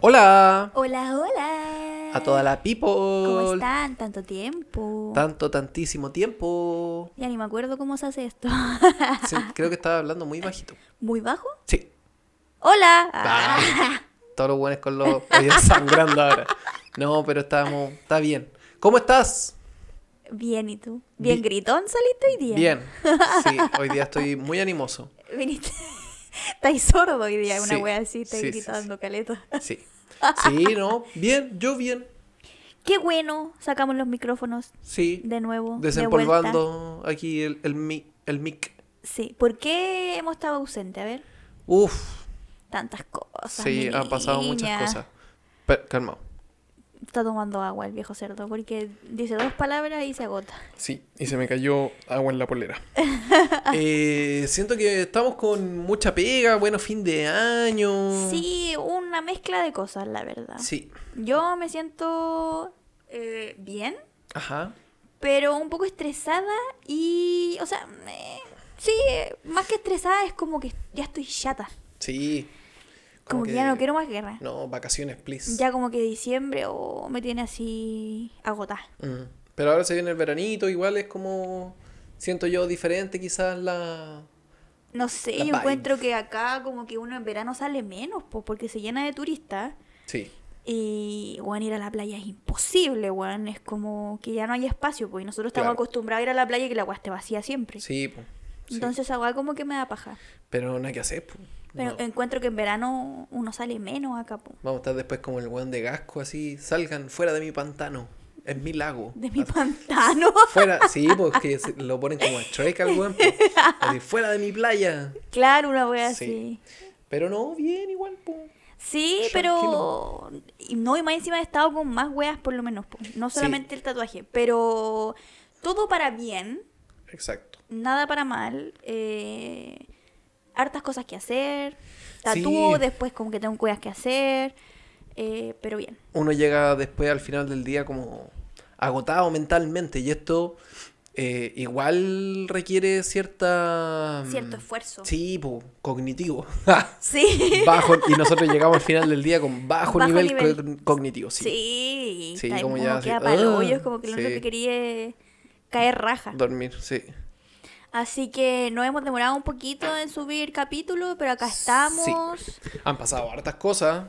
Hola Hola, hola. a toda la people. ¿Cómo están? Tanto tiempo. Tanto, tantísimo tiempo. Ya ni me acuerdo cómo se hace esto. Sí, creo que estaba hablando muy bajito. ¿Muy bajo? Sí. Hola. Ah, todos los buenos con los oídos sangrando ahora. No, pero estamos, está bien. ¿Cómo estás? Bien, ¿y tú? ¿Bien Bi- gritón saliste hoy día? Bien. Sí, hoy día estoy muy animoso. Viniste. Estáis sordo hoy día, una Sí, wea así, estáis sí, sí, gritando, caleta. Sí. Sí, no, bien, yo bien. Qué bueno, sacamos los micrófonos Sí. de nuevo. de. Desempolvando aquí el, el, mi- el mic. Sí, ¿por qué hemos estado ausentes? A ver, Uf, tantas cosas. sí, han pasado muchas cosas. Pero, calmado. Está tomando agua el viejo cerdo, porque dice dos palabras y se agota. Sí, y se me cayó agua en la polera. Eh, siento que estamos con mucha pega, bueno, fin de año. Sí, una mezcla de cosas, la verdad. Sí. Yo me siento eh, bien, Ajá. pero un poco estresada y, o sea, eh, sí, más que estresada es como que ya estoy chata. Sí. Como, que, ya no quiero más guerra. No, vacaciones, please. Ya como que diciembre o me tiene así agotada. Mm. Pero ahora se viene el veranito, igual es como. Siento yo diferente, quizás la. No sé, La yo vibe. encuentro que acá como que uno en verano sale menos, pues, porque se llena de turistas. Sí. Y, bueno, ir a la playa es imposible, weón. Es como que ya no hay espacio, pues. Y nosotros estamos Claro. acostumbrados a ir a la playa y que la agua esté vacía siempre. Sí. Sí. Entonces, agua como que me da paja. Pero nada que hacer, po. Pero No. encuentro que en verano uno sale menos acá, po. Vamos a estar después como el weón de Gasco, así. Salgan fuera de mi pantano. Es mi lago. De mi Así. pantano. Fuera, sí, porque lo ponen como a Shrek al weón. Así, fuera de mi playa. claro, una wea Sí. así. Pero no, bien, igual. Sí, pero. No, y más encima he estado con más weas, por lo menos. po. No solamente el tatuaje, pero. Todo para bien, Exacto. nada para mal. eh, hartas cosas que hacer. Tatúo, Sí. después como que tengo cosas que hacer. eh, pero bien. Uno llega después al final del día como agotado mentalmente y esto eh, igual requiere cierta... mm, Cierto esfuerzo. Sí, po, cognitivo. Sí. bajo, y nosotros llegamos al final del día con bajo, Bajo nivel, nivel. co- cognitivo, sí. Sí. Como ya así, queda pa'l ah, hoyo, es como que lo único que quería es caer raja. Dormir, sí. Así que nos hemos demorado un poquito en subir capítulos, pero acá estamos. Han pasado hartas cosas,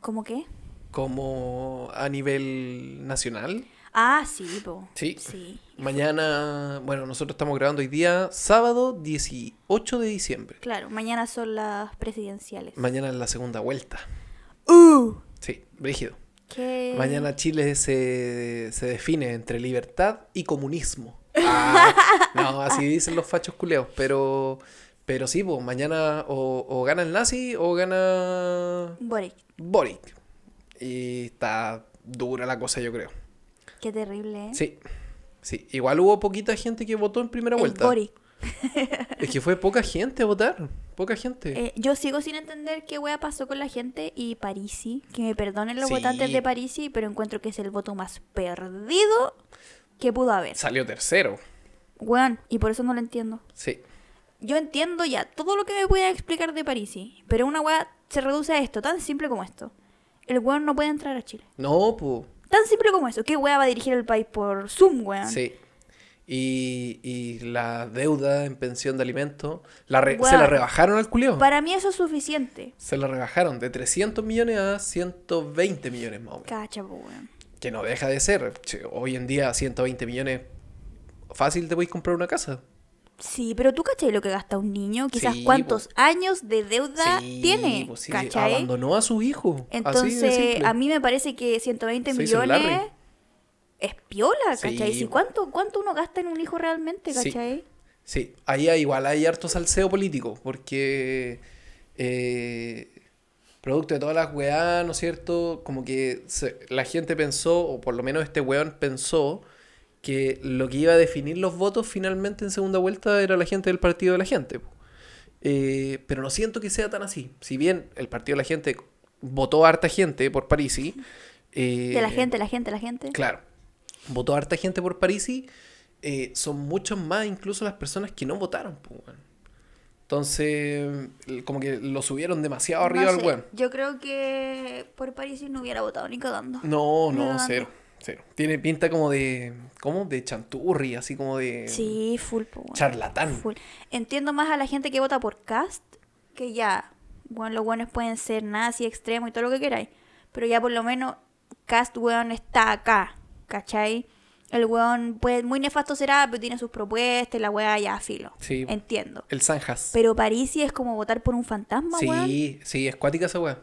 ¿Cómo qué? como a nivel nacional. Ah, sí, po. Sí. Sí. Mañana, bueno, nosotros estamos grabando hoy día, sábado 18 de diciembre. Claro, mañana son las presidenciales. Mañana es la segunda vuelta. ¡Uh! Sí, rígido. ¿Qué? Mañana Chile se, se define entre libertad y comunismo. Ah, no, así dicen los fachos culeos, pero, pero sí, pues mañana o, o gana el nazi o gana Boric. Boric. Y está dura la cosa, yo creo. Qué terrible, ¿eh? Sí, sí. Igual hubo poquita gente que votó en primera El vuelta. Boric. Es que fue poca gente a votar. Poca gente. Eh, yo sigo sin entender qué wea pasó con la gente y Parisi. Que me perdonen los Sí. votantes de Parisi, pero encuentro que es el voto más perdido que pudo haber. Salió tercero. Weón, y por eso no lo entiendo. Sí. Yo entiendo ya todo lo que me pueda explicar de Parisi, pero una wea se reduce a esto, tan simple como esto. El weón no puede entrar a Chile. No, pues. Tan simple como eso. ¿Qué wea va a dirigir el país por Zoom, weón? Sí. Y, y la deuda en pensión de alimentos, la re- se la rebajaron al culeo. Para mí eso es suficiente. Se la rebajaron de 300 millones a 120 millones más o menos. Cacha, weón. Que no deja de ser. Hoy en día 120 millones, fácil te podéis comprar una casa. Sí, pero tú cachai lo que gasta un niño, quizás Sí, cuántos años de deuda Sí, tiene, pues sí, ¿cachai? abandonó a su hijo. Entonces, a mí me parece que 120 Se hizo el millones es piola, ¿cachai? Po. cuánto, ¿Cuánto uno gasta en un hijo realmente, cachai? Sí, ahí hay- igual hay harto salseo político, porque eh, producto de todas las weas, ¿no es cierto? Como que se- la gente pensó, o por lo menos este weón pensó, que lo que iba a definir los votos finalmente en segunda vuelta era la gente del partido de la gente. Eh, pero no siento que sea tan así. Si bien el partido de la gente votó a harta gente por Parisi. eh, De la gente, la gente, la gente. Claro. votó harta gente por Parisi, eh, son muchos más incluso las personas que no votaron, pues, weón. Entonces, como que lo subieron demasiado arriba No al weón. Yo creo que por París no hubiera votado ni cagando. No, no, cagando. cero, cero. Tiene pinta como de, ¿cómo? De chanturri, así como de Sí, full, weón. charlatán. Full. Entiendo más a la gente que vota por cast, que ya, bueno, los buenos pueden ser nazi, extremo y todo lo que queráis. Pero ya por lo menos cast, weón, está acá, ¿cachai? El weón, pues, muy nefasto será, pero tiene sus propuestas y la weá ya filo. Sí. Entiendo. El Sanjas. Pero Parisi es como votar por un fantasma, weón. Sí, sí, es cuática esa weá.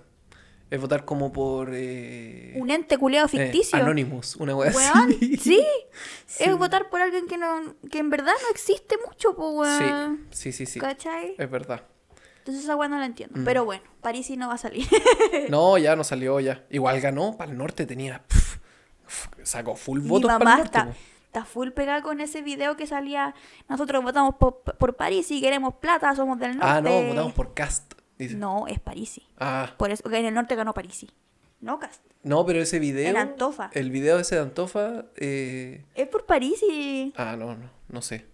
Es votar como por... eh, Un ente culeado eh, ficticio. Anonymous, una weá Weón, así. sí. Sí. Es votar por alguien que no que en verdad no existe mucho, pues, weón. Sí, sí, sí, sí. ¿Cachai? Es verdad. Entonces esa weá no la entiendo. Mm. Pero bueno, Parisi no va a salir. No, ya no salió ya. Igual ganó, para el norte tenía... sacó full Mi votos para mamá está, está full pegada con ese video que salía. Nosotros votamos por, por Parisi, queremos plata, somos del norte. Ah, no, votamos por Cast. Dice. No, es Parisi. Ah, Por eso en el norte ganó Parisi. No, Cast. no, pero ese video... En Antofa. El video ese de Antofa... eh, Es por Parisi. Ah, no, no, no sé.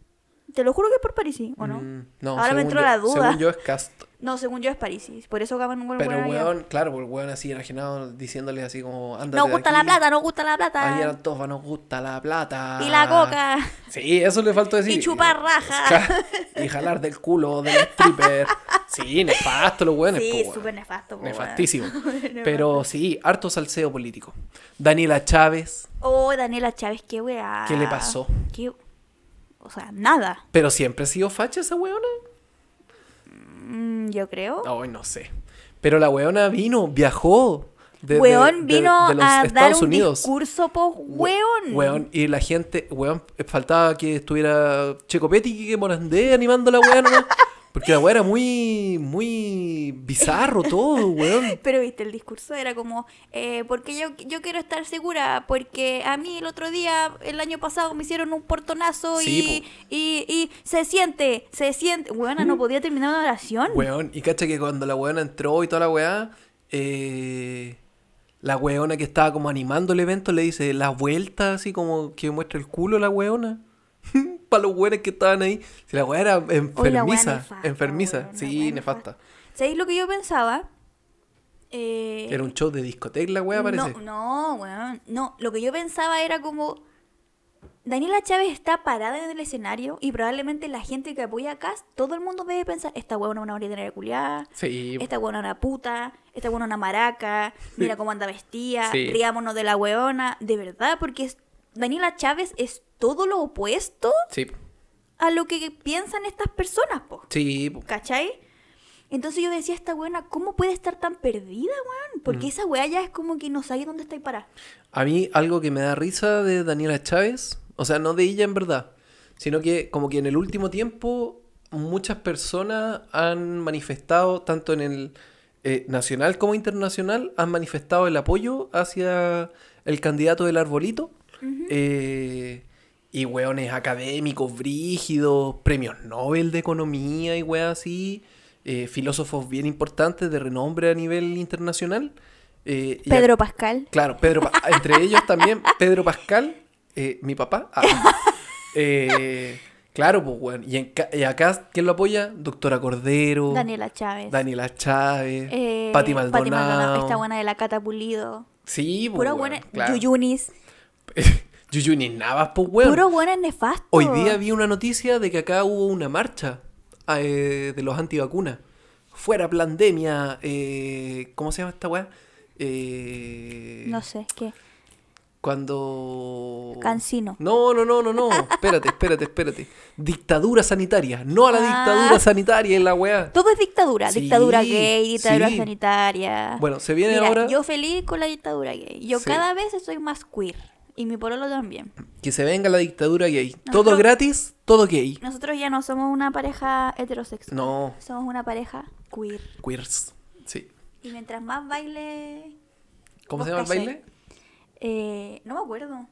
Te lo juro que es por Parisi, ¿o no? Mm, no, Ahora me entró yo- la duda. Según yo es Cast. No, según yo es Parisi. Por eso ganan un buen Pero allá. weón, claro, porque el weón así enajenado diciéndole así como ándate Nos de gusta aquí. la plata, nos gusta la plata. Ayer Antofa nos gusta la plata. Y la coca. Sí, eso le faltó decir. Y chupar raja. Y jalar del culo del stripper. Sí, nefasto los weones. Sí, weón. súper nefasto. po, weón. Nefastísimo. Nefasto. Pero sí, harto salseo político. Daniela Chávez, Oh, Daniela Chávez, qué weá. ¿Qué le pasó? Qué- O sea, nada. pero siempre ha sido facha esa weona. Mm, yo creo. Ay, no sé. Pero la weona vino, viajó. de- weón de- vino de los a dar Estados un Unidos. discurso, po, weón. Weón, y la gente, weón, faltaba que estuviera Checo Petty y que Morandé animando a la nomás. Porque la weá era muy, muy bizarro todo, weón. Pero viste, el discurso era como, eh, porque yo, yo quiero estar segura, porque a mí el otro día, el año pasado, me hicieron un portonazo Sí, y, y, y se siente, se siente. Weona, no podía terminar una oración. Weón, y cacha que cuando la weona entró y toda la weá, eh, la weona que estaba como animando el evento le dice la vuelta, así como que muestra el culo la weona. Para los weones que estaban ahí. Si la weá era enfermiza, nefasta, enfermiza. sí, weá nefasta. ¿Sabéis lo que yo pensaba? Eh, Era un show de discoteca la weá, parece. No, no, weón. No, lo que yo pensaba era como. Daniela Chávez está parada en el escenario y probablemente la gente que apoya a Cass, todo el mundo debe pensar: esta weona es una ordinaria culiada, Sí, esta weona es una puta, esta weona es una maraca, mira cómo anda vestida, Sí. riámonos de la weona. De verdad, porque es- Daniela Chávez es todo lo opuesto sí, a lo que piensan estas personas, po. sí. po. ¿Cachai? Entonces yo decía, esta weona, ¿cómo puede estar tan perdida, weón? Mm. Porque esa weá ya es como que no sabe dónde está y para. A mí algo que me da risa de Daniela Chávez, o sea, no de ella en verdad, sino que como que en el último tiempo muchas personas han manifestado, tanto en el eh, nacional como internacional, han manifestado el apoyo hacia el candidato del arbolito. Eh, y weones académicos, brígidos, premios Nobel de Economía y weas así, eh, filósofos bien importantes de renombre a nivel internacional. eh, Pedro Pascal. Claro, Pedro, Pa- entre ellos también Pedro Pascal, mi papá. Ah, claro, pues, weón. Y, en ca- y acá, ¿quién lo apoya? Doctora Cordero, Daniela Chávez. Daniela Chávez, eh, Pati Maldonado. Esta buena de la Cata Pulido. Sí, pues, weón, buena. claro. Yuyunis. Yuyuni Navas, pues, weón. Puro buena nefasto. Hoy día vi una noticia de que acá hubo una marcha eh, de los antivacunas. Fuera pandemia, eh, ¿cómo se llama esta weá? Eh, No sé, ¿qué? Cuando... Cancino. No, no, no, no, no. Espérate, espérate, espérate. Dictadura sanitaria. No a la Ah. dictadura sanitaria en la weá. Todo es dictadura. Sí, dictadura gay, dictadura sí. sanitaria. Bueno, se viene Mira, ahora yo feliz con la dictadura gay. Yo Sí. cada vez estoy más queer. Y mi pololo también. que se venga la dictadura gay. Todo gratis, todo gay. Nosotros ya no somos una pareja heterosexual. No, Somos una pareja queer. queers. Sí. Y mientras más baile. ¿Cómo se llama el baile? eh, no me acuerdo.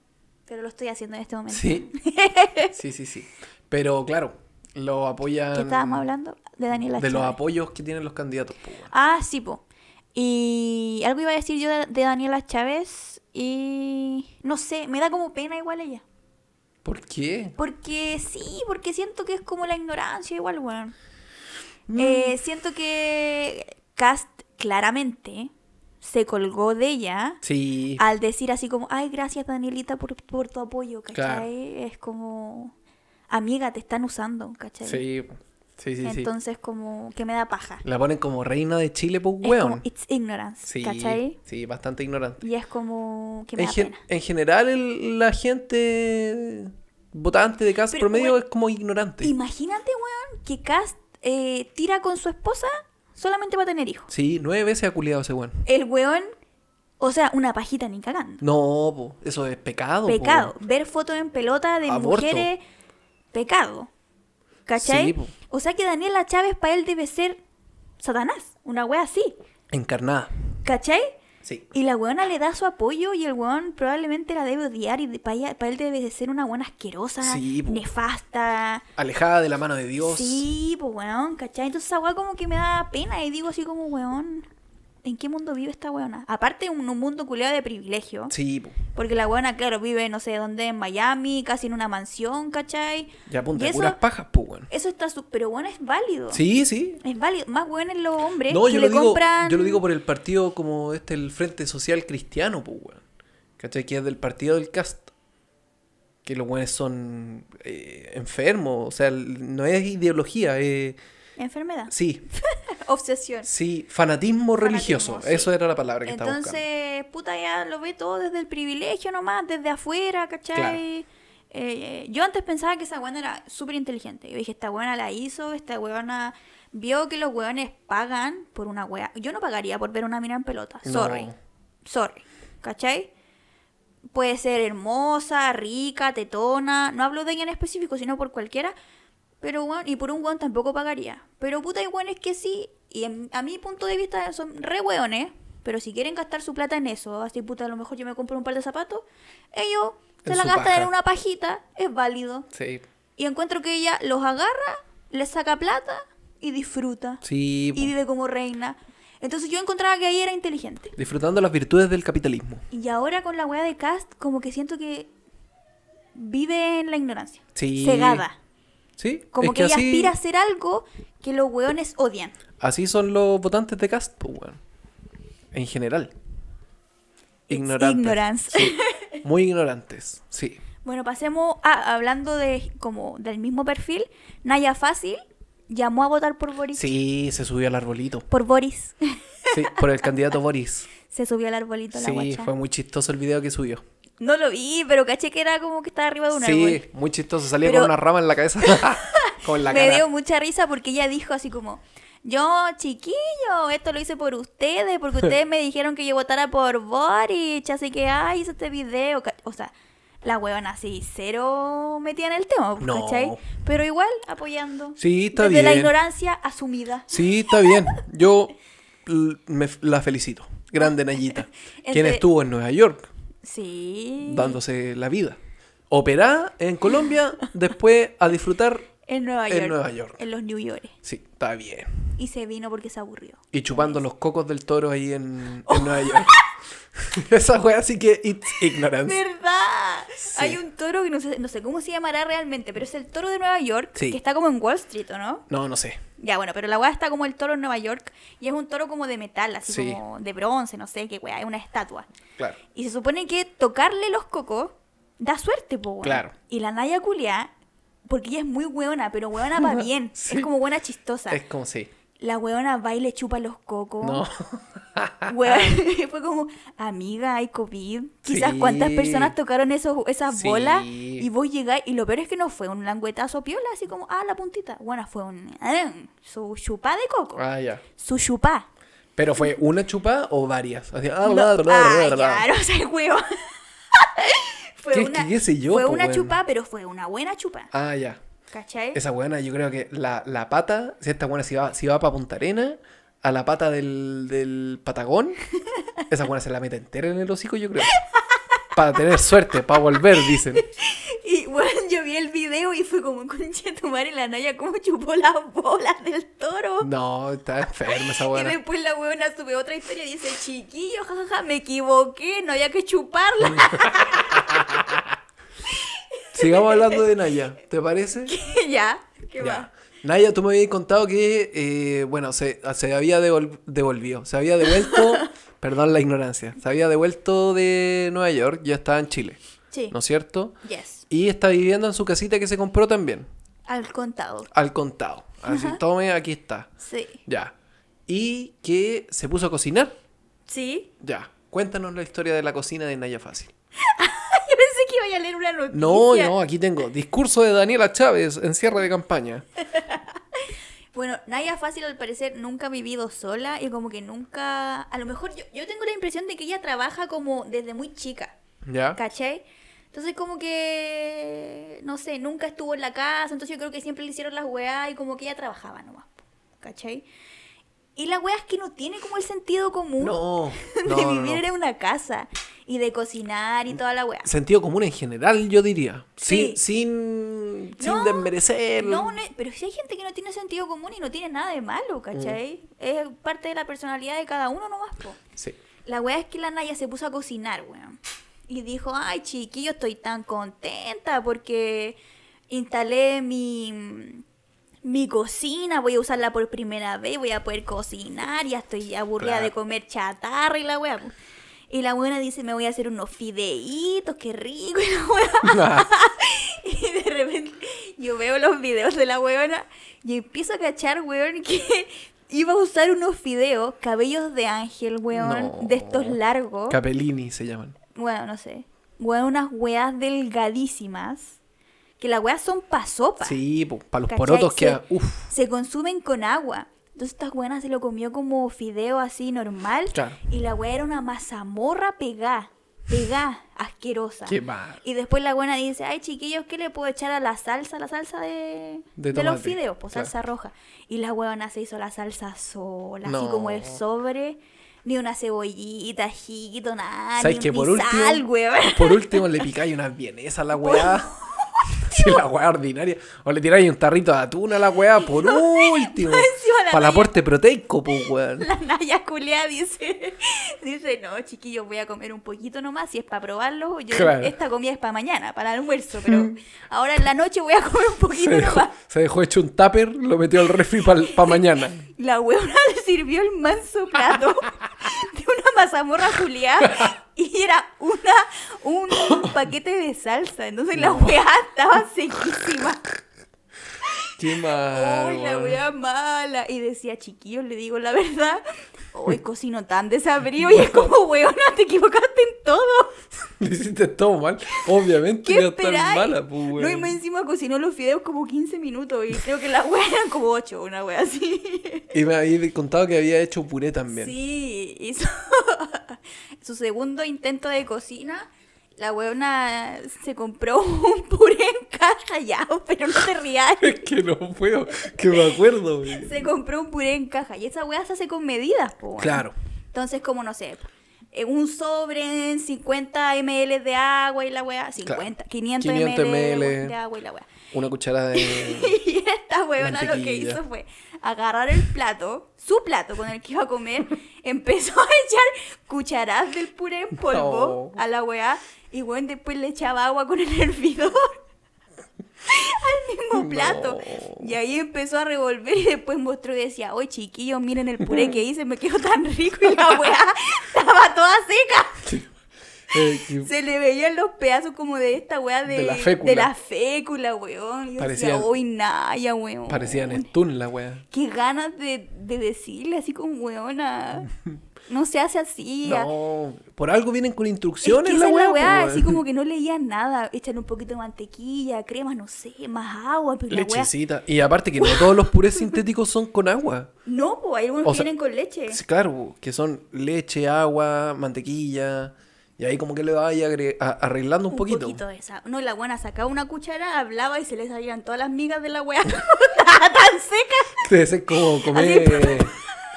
Pero lo estoy haciendo en este momento. Sí. Sí, sí, sí. Pero claro, lo apoyan. ¿Qué estábamos hablando? De Daniela De los apoyos que tienen los candidatos. po. Ah, sí, po. Y algo iba a decir yo de, de Daniela Chávez y no sé, me da como pena igual ella. ¿Por qué? Porque sí, porque siento que es como la ignorancia igual, weón. Mm. Eh, siento que Cast claramente se colgó de ella Sí. al decir así como, ay, gracias Danielita por, por tu apoyo, ¿cachai? Claro. Es como, amiga, te están usando, ¿cachai? Sí, sí, sí, sí. Entonces como que me da paja. La ponen como reina de Chile, pues, Es como, weón. it's ignorance, Sí, ¿cachai? sí, bastante ignorante. Y es como que me En, da gen- pena. en general, el- la gente votante de Pero, promedio weón, es como ignorante. Imagínate, weón, que Cast eh, tira con su esposa solamente para tener hijos. Sí, nueve veces ha culiado ese weón. El weón, o sea, una pajita ni cagando. No, po, eso es pecado. Pecado. weón. Ver fotos en pelota de Aborto. mujeres, pecado. ¿Cachai? Sí, o sea que Daniela Chávez para él debe ser Satanás, una wea así. Encarnada. ¿Cachai? Sí. Y la weona le da su apoyo y el weón probablemente la debe odiar y para él debe de ser una buena asquerosa, Sí, nefasta. Alejada de la mano de Dios. Sí, pues weón, ¿cachai? Entonces esa weá como que me da pena y digo así como, weón, ¿en qué mundo vive esta weona? Aparte un, un mundo culiado de privilegio. Sí, po. Porque la weona, claro, vive no sé dónde, en Miami, casi en una mansión, ¿cachai? Ya de eso- puras pajas, pues, weón. Eso está su... Pero bueno, es válido. Sí, sí. Es válido. Más bueno en los hombres No, que yo le lo, digo, compran... yo lo digo por el partido como este, el Frente Social Cristiano, pues, weón. ¿Cachai? Que es del partido del cast. Que los weones son eh, enfermos. O sea, no es ideología, es. Enfermedad. Sí, Obsesión. sí, fanatismo religioso. Sí. Eso era la palabra que estaba buscando. Entonces, puta, ya lo ve todo desde el privilegio nomás, desde afuera, ¿cachai? Claro. Eh, yo antes pensaba que esa buena era súper inteligente. Yo dije, esta buena la hizo, esta buena vio que los hueones pagan por una wea. Yo no pagaría por ver una mina en pelota. No. Sorry. Sorry. ¿Cachai? Puede ser hermosa, rica, tetona. No hablo de ella en específico, sino por cualquiera. Pero bueno, y por un weón tampoco pagaría. Pero puta, hay weones que sí. Y en- a mi punto de vista son re weones. Pero si quieren gastar su plata en eso, así puta, a lo mejor yo me compro un par de zapatos. Ellos se En la gastan paja. en una pajita, es válido. Sí, Y encuentro que ella los agarra, les saca plata y disfruta. sí. Y vive como reina. Entonces yo encontraba que ahí era inteligente. Disfrutando las virtudes del capitalismo. Y ahora con la weá de cast, como que siento que vive en la ignorancia. Sí. Cegada. Sí. Como es que, ella así, aspira a hacer algo que los weones odian. así son los votantes de cast, pues, weón. En general. Ignorantes. Sí. Muy ignorantes, sí. Bueno, pasemos a hablando de como del mismo perfil. Naya Fácil llamó a votar por Boris. Sí, se subió al arbolito. Por Boris. Sí, por el candidato Boris. Se subió al arbolito la Sí, fue muy chistoso el video que subió. No lo vi, pero caché que era como que estaba arriba de un Sí, árbol. muy chistoso. Salía Pero- con una rama en la cabeza. con la Me cara. dio mucha risa porque ella dijo así como, yo chiquillo, esto lo hice por ustedes, porque ustedes me dijeron que yo votara por Boris, así que, ay, hice este video. O sea, la huevona así, cero metida en el tema, No. ¿cachai? Pero igual apoyando. Sí, está Desde la ignorancia asumida. Sí, está bien. Yo me la felicito. Grande Nayita. Quien Entre- estuvo en Nueva York Sí. dándose la vida. Operá en Colombia, después a disfrutar. En Nueva en York. Nueva York. En los New York. Sí, está bien. Y se vino porque se aburrió. Y chupando los cocos del toro ahí en, en Nueva York. Esa wea sí que it's ignorance. ¿Verdad? Sí. Hay un toro que no sé, no sé cómo se llamará realmente, pero es el toro de Nueva York, Sí. que está como en Wall Street, ¿o no? No, no sé. Ya, bueno, pero la weá está como el toro en Nueva York y es un toro como de metal, así Sí. como de bronce, no sé qué weá, es una estatua. Claro. Y se supone que tocarle los cocos da suerte, po. Claro. Y la Naya Culia, porque ella es muy weona, pero weona va bien, es como buena chistosa. Es como sí. La weona va y le chupa los cocos. No. Fue como, amiga, hay COVID. Quizás Sí. cuántas personas tocaron esos, esas Sí. bolas y vos llegáis. Y lo peor es que no fue un languetazo piola, así como, ah, la puntita. Bueno, fue un. ah, su chupá de coco. Ah, ya. Su chupá. Pero fue una chupa o varias. Así, ah, No, bla, bla, bla, ah, bla, bla. ya, no sé, huevo. fue ¿Qué- una, qué- sé yo, Fue po, una weón? chupá, pero fue una buena chupa. Ah, ya. ¿Cachai? Esa buena, yo creo que la, la pata, si esta buena si va, si va para Punta Arena, a la pata del, del Patagón, esa buena se la mete entera en el hocico, yo creo. Para tener suerte, para volver, dicen. Y Bueno, yo vi el video y fue como, concha tu madre, la Naya como chupó las bolas del toro. No, está enferma esa Y buena. después la huevona sube otra historia y dice, chiquillo, jajaja, me equivoqué, no había que chuparla. Sigamos hablando de Naya, ¿te parece? ya, ¿qué Ya. va? Naya, tú me habías contado que, eh, bueno, se, se había devol- devolvido, se había devuelto, perdón la ignorancia, se había devuelto de Nueva York, ya estaba en Chile, Sí, ¿no es cierto? yes, Y está viviendo en su casita que se compró también, al contado. al contado. Así, tome, aquí está. Sí. Ya. Y que se puso a cocinar. ¿Sí? Ya. Cuéntanos la historia de la cocina de Naya Fácil. A leer una noticia. No, no, aquí tengo. Discurso de Daniela Chávez en cierre de campaña. Bueno, Naya Fácil al parecer nunca ha vivido sola y como que nunca... A lo mejor yo, yo tengo la impresión de que ella trabaja como desde muy chica, ¿Ya? ¿cachai? Entonces como que... No sé, nunca estuvo en la casa, entonces yo creo que siempre le hicieron las weas y como que ella trabajaba nomás, ¿cachai? Y la wea es que no tiene como el sentido común No, de no, vivir no. en una casa y de cocinar y toda la wea. Sentido común en general, yo diría. Sí. Sin, sin, sin No, desmerecer. No, no, pero si hay gente que no tiene sentido común y no tiene nada de malo, ¿cachai? Es parte de la personalidad de cada uno nomás, po. Sí. La weá es que la Naya se puso a cocinar, weón. Y dijo, ay, chiquillo, estoy tan contenta porque instalé mi, mi cocina, voy a usarla por primera vez, voy a poder cocinar, ya estoy aburrida Claro. de comer chatarra y la weá. Y la buena dice, me voy a hacer unos fideitos, qué rico. Y la weá y de repente yo veo los videos de la weona y empiezo a cachar, weón, que iba a usar unos fideos, cabellos de ángel, weón, No. de estos largos. Capellini se llaman. bueno, no sé. Weón, unas weas delgadísimas. Que las weas son pa' sopa. Sí, para los ¿Cachai? porotos que... Se- Uf, Se consumen con agua. Entonces esta buena se lo comió como fideo así normal. Claro. Y la wea era una mazamorra pegá. Pegá, asquerosa. qué mal. Y después la buena dice, ay chiquillos, ¿qué le puedo echar a la salsa? La salsa de, De de los fideos, pues claro. salsa roja. Y la huevona se hizo la salsa sola, así como el sobre. Ni una cebollita, jito, nada. ¿Sabes ni, que ni por último... sal. Por último le picáis unas vienesas a la weá. Sí, la weá ordinaria. O le tiráis un tarrito de atún a la weá, por último. Para el aporte proteico, pues, weón. La Naya culea dice, dice, no, chiquillos, voy a comer un poquito nomás, si es para probarlo, yo, Claro. esta comida es para mañana, para el almuerzo, pero ahora en la noche voy a comer un Se poquito dejó, nomás. se dejó hecho un tupper, lo metió al refri para mañana. La huevona le sirvió el manso plato mazamorra juliada y era una un paquete de salsa. Entonces la weá estaba sequísima. Qué. ¡Uy, la weá mala! Y decía, chiquillos, le digo la verdad. Hoy cocino tan desabrido y es como, weona, te equivocaste en todo. Le hiciste todo mal. Obviamente ¿Qué esperáis? mala, pues, no, y más encima cocinó los fideos como 15 minutos y creo que la weá eran como 8, una weá así. Y me había contado que había hecho puré también. Sí, hizo su segundo intento de cocina. La weona se compró un puré en caja ya, pero no te rías. Es que no puedo, que me acuerdo, güey. Se compró un puré en caja y esa weá se hace con medidas, po. Claro. Entonces, como no sé, eh, un sobre en 50 ml de agua y la weá, 50, 500, 500 ml, de- ml. de agua y la weá. Una cucharada de. Y esta huevona lo que hizo fue agarrar el plato, su plato con el que iba a comer, empezó a echar cucharadas del puré en polvo No. a la weá y bueno, después le echaba agua con el hervidor al mismo plato. No. Y ahí empezó a revolver y después mostró y decía, oye chiquillos, miren el puré que hice, me quedó tan rico y la weá estaba toda seca. Eh, Se le veían los pedazos como de esta weá de, De la fécula. de la fécula, weón. Y yo Parecían- decía, uy, Naya, weón. Parecían stun la wea. Qué ganas de, de decirle así como weona. No se hace así. No, por algo vienen con Es instrucciones la es wea. la weá, pues, así como que no leían nada. Echan un poquito de mantequilla, crema, no sé, más agua, pero la weá. Lechecita. Y aparte que no todos los purés sintéticos son con agua. No, pues hay algunos O que sea, vienen con leche. Claro, que son leche, agua, mantequilla. Y ahí como que le vaya agre- a- arreglando un, poquito. de esa. No, la buena sacaba una cuchara, hablaba y se le salían todas las migas de la weá. Tan seca. Debe ser como comer,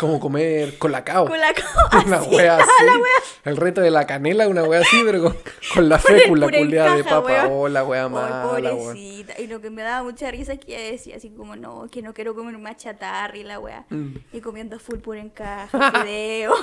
como comer colacao. Con la Una así, wea así. la wea. El reto de la canela, una wea así, pero con, con la fécula culiada de papa. Oh, la wea mala, weón. pobrecita. Y lo que me daba mucha risa es que ella decía así como, no, que no quiero comer más chatarra y la weá. Mm. Y comiendo full puré en caja, fideo.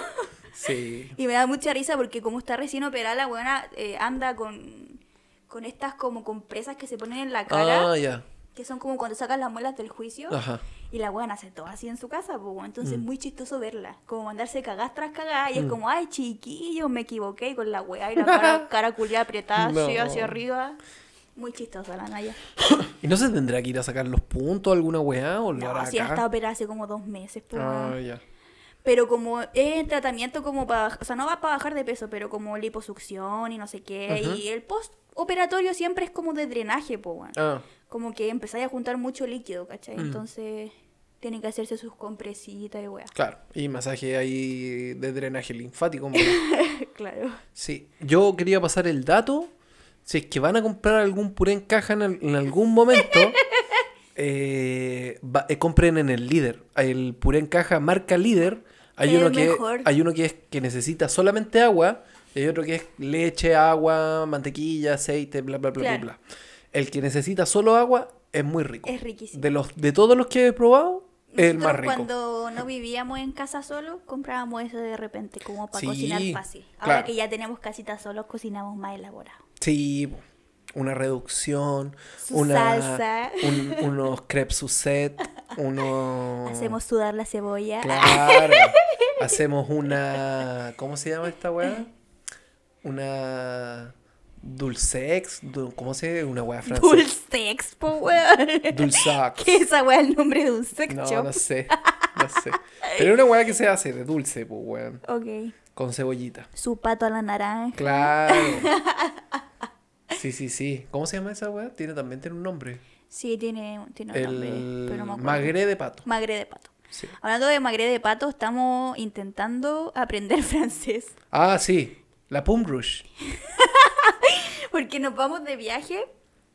Sí. y me da mucha risa porque como está recién operada, la weona eh, anda con, con estas como compresas que se ponen en la cara. Ah, ya. Que son como cuando sacas las muelas del juicio. Ajá. Y la weona hace todo así en su casa, pues, weón. entonces es Mm. muy chistoso verla. Como mandarse cagadas tras cagadas. Y es como, ay, chiquillo, me equivoqué. Con la weá y la cara, cara culiada apretada así No. hacia arriba. Muy chistosa la Naya. ¿Y no se tendrá que ir a sacar los puntos alguna weá o lo No, hará sí, acá? está operada hace como dos meses, pues, Ah, weón. ya. Pero como es en tratamiento como para, o sea, no va para bajar de peso, pero como liposucción y no sé qué. Y el post operatorio siempre es como de drenaje, pues. Ah, Como que empezáis a juntar mucho líquido, ¿cachai? Mm. Entonces tienen que hacerse sus compresitas y weá. claro. Y masaje ahí de drenaje linfático. claro. Sí. Yo quería pasar el dato. Si es que van a comprar algún puré en caja en algún momento, eh, va- eh, compren en el líder. El puré en caja marca líder. Hay uno que mejor. hay uno que es que necesita solamente agua y hay otro que es leche, agua, mantequilla, aceite, bla bla bla Claro. bla bla. El que necesita solo agua es muy rico. Es riquísimo. De los de todos los que he probado, es el más rico. cuando no vivíamos en casa solo, comprábamos eso de repente como para Sí, cocinar fácil. Ahora claro. que ya tenemos casita solos, cocinamos más elaborado. Sí, una reducción, Su una, salsa. un- unos crepes Suzette, unos... Hacemos sudar la cebolla. Claro, hacemos una... ¿Cómo se llama esta weá? Una... Dulcex, du- ¿cómo se llama? Una weá francesa. Dulcex, po, weón. Dulzax. ¿Qué es esa weá el nombre de un sex No, shop? no sé, no sé. Pero una weá que se hace de dulce, pues weón, Ok. con cebollita. Su pato a la naranja. Claro. Sí, sí, sí. ¿Cómo se llama esa weá? Tiene también tiene un nombre. Sí, tiene, tiene un nombre, El pero no me de pato. Magre de pato. Sí. Hablando de magre de pato, estamos intentando aprender francés. Ah, sí. La Pum Rush. Porque nos vamos de viaje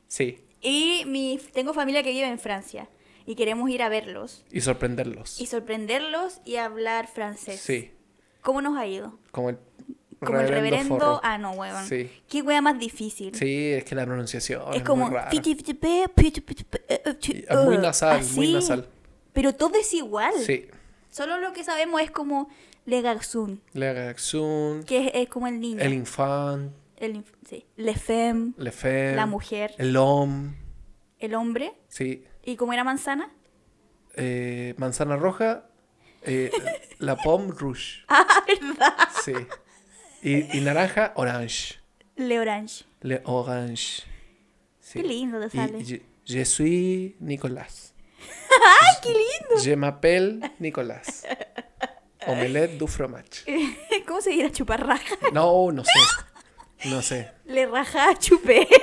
Sí. y mi, tengo familia que vive en Francia. Y queremos ir a verlos. Y sorprenderlos. Y sorprenderlos y hablar francés. Sí. ¿Cómo nos ha ido? Como el Como el reverendo. forro. Ah, no, huevón. Sí. Qué wea más difícil. Sí, es que la pronunciación es, Es como. muy rara. Muy nasal, muy nasal. Pero todo es igual. Sí. Solo lo que sabemos es como Le Garçon, Le Garçon, que es, es como el niño. el infant, El inf- sí. Le femme, le femme, la mujer, el homme, el hombre. sí. ¿Y cómo era manzana? Eh, manzana roja, eh, la pomme rouge. Ah, ¿verdad? Sí. Y, y naranja, orange. Le orange. Le orange. Sí. Qué lindo te Y sale. je, je suis Nicolas. ¡Ay, qué lindo! Je m'appelle Nicolas. Omelette du fromage. ¿Cómo se dirá chupar raja? No, no sé. No sé. Le raja chupé.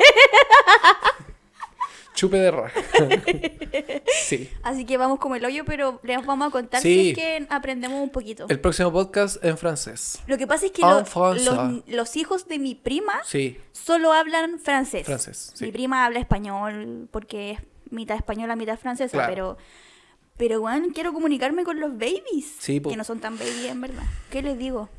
Chupe de raja. Sí. Así que vamos como el hoyo, pero les vamos a contar Sí. si es que aprendemos un poquito. El próximo podcast en francés. Lo que pasa es que En lo- français. los, los hijos de mi prima Sí. solo hablan francés. Francés, sí. Mi prima habla español porque es mitad española, mitad francesa, Claro. pero... Pero, bueno, quiero comunicarme con los babies. Sí, que no son tan baby en verdad. ¿Qué les digo?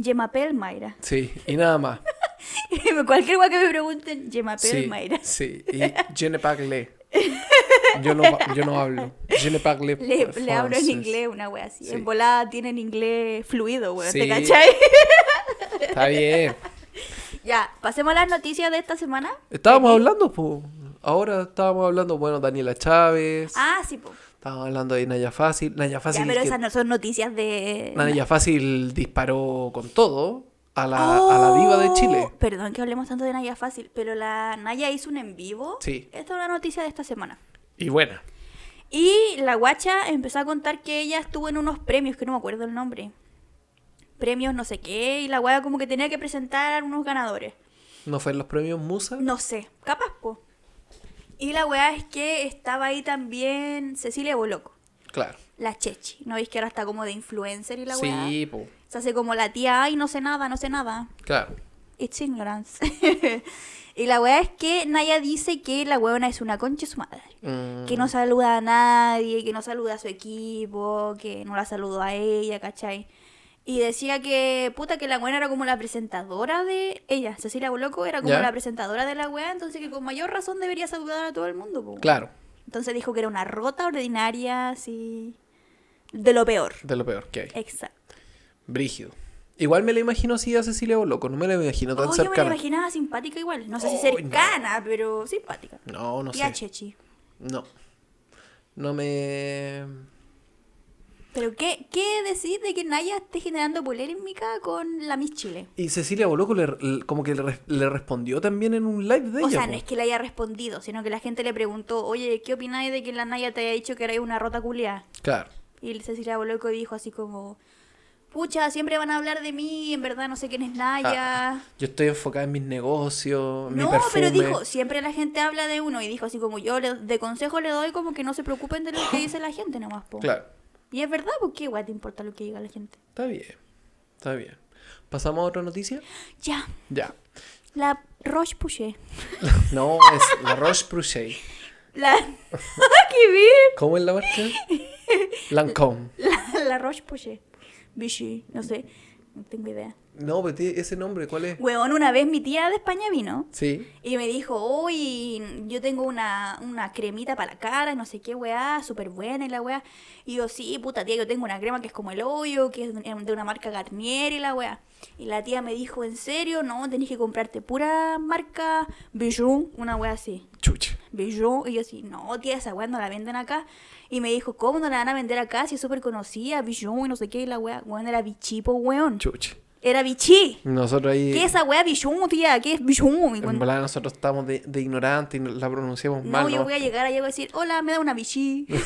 Je m'appelle Mayra. Sí. Y nada más. Cualquier cosa que me pregunten, je m'appelle Sí. Mayra. Sí. Y je ne parle. Yo no, yo no hablo. Je ne parle Le, le hablo en inglés una wea así. Sí. En volada tienen inglés fluido, weón. ¿Te Sí. cachai? Está bien. ya, pasemos a las noticias de esta semana. Estábamos hablando, pues. Ahora estábamos hablando, bueno, Daniela Chávez. Ah, sí, po. Estábamos hablando de Naya Fácil. Naya Fácil. Ya, pero que- esas no son noticias de... Naya Fácil disparó con todo a la, a la diva de Chile. Oh, Perdón que hablemos tanto de Naya Fácil, pero la Naya hizo un en vivo. Sí. Esta es una noticia de esta semana. Y buena. Y la guacha empezó a contar que ella estuvo en unos premios, que no me acuerdo el nombre. Premios no sé qué, y la guaya como que tenía que presentar a unos ganadores. ¿No fue en los premios Musa? No sé, capaz, po. Y la weá es que estaba ahí también Cecilia Boloco, Claro. la Chechi. ¿No veis que ahora está como de influencer y la weá? Sí, po. Se hace como la tía, ay, no sé nada, no sé nada. Claro. It's ignorance. Y la weá es que Naya dice que la weona es una concha su madre. Mm, Que no saluda a nadie, que no saluda a su equipo, que no la saludó a ella, ¿cachai? Y decía que, puta, que la weá era como la presentadora de ella. Cecilia Boloco era como la presentadora de la weá, entonces que con mayor razón debería saludar a todo el mundo. po. Claro, Entonces dijo que era una rota ordinaria, así. De lo peor. de lo peor que hay. Exacto. Brígido. Igual me la imagino así a Cecilia Boloco, no me la imagino tan Oh, yo me la cercana. imaginaba simpática igual. No sé si cercana, pero simpática. No, no y a sé. Chechi. No. No me. Pero ¿qué, qué decís de que Naya esté generando polémica con la Miss Chile? Y Cecilia Boloco le, le- como que le, res- le respondió también en un live de O ella. sea, po. no es que le haya respondido, sino que la gente le preguntó, oye, ¿qué opináis de que la Naya te haya dicho que era una rota culiada? Claro. Y Cecilia Boloco dijo así como, pucha, siempre van a hablar de mí, en verdad no sé quién es Naya. Ah, yo estoy enfocada en mis negocios, mi no, perfume. pero dijo, siempre la gente habla de uno y dijo así como yo le- de consejo le doy como que no se preocupen de lo que dice la gente nomás, po. Claro. Y es verdad, porque igual te importa lo que diga la gente. Está bien. Está bien. ¿Pasamos a otra noticia? Ya, Ya. la Roche Pouché. No, es la Roche-Posay. La... ¡Qué bien! ¿Cómo es la marca? Lancôme. La, la Roche Pouché. Vichy, no sé, no tengo idea. No, pero tiene ese nombre, ¿cuál es? Weón, una vez mi tía de España vino Sí. y me dijo, uy, yo tengo una, una cremita para la cara, no sé qué weá, súper buena y la weá. Y yo, sí, puta tía, yo tengo una crema que es como el hoyo, que es de de una marca Garnier y la weá. Y la tía me dijo, ¿en serio? No, tenés que comprarte pura marca Bijou, una weá así. Chucha. Bijou. Y yo así, no, tía, esa weá no la venden acá. Y me dijo, ¿cómo no la van a vender acá si es súper conocida? Bijou y no sé qué, y la weá. Weón, era bichipo, weón. Chucha. Era bichi. Nosotros ahí. ¿Qué es esa weá Bijou, tía? ¿Qué es? Y En verdad nosotros estamos de, de ignorantes y la pronunciamos No, mal. yo ¿no? voy a llegar allá y voy a decir, hola, me da una bichi.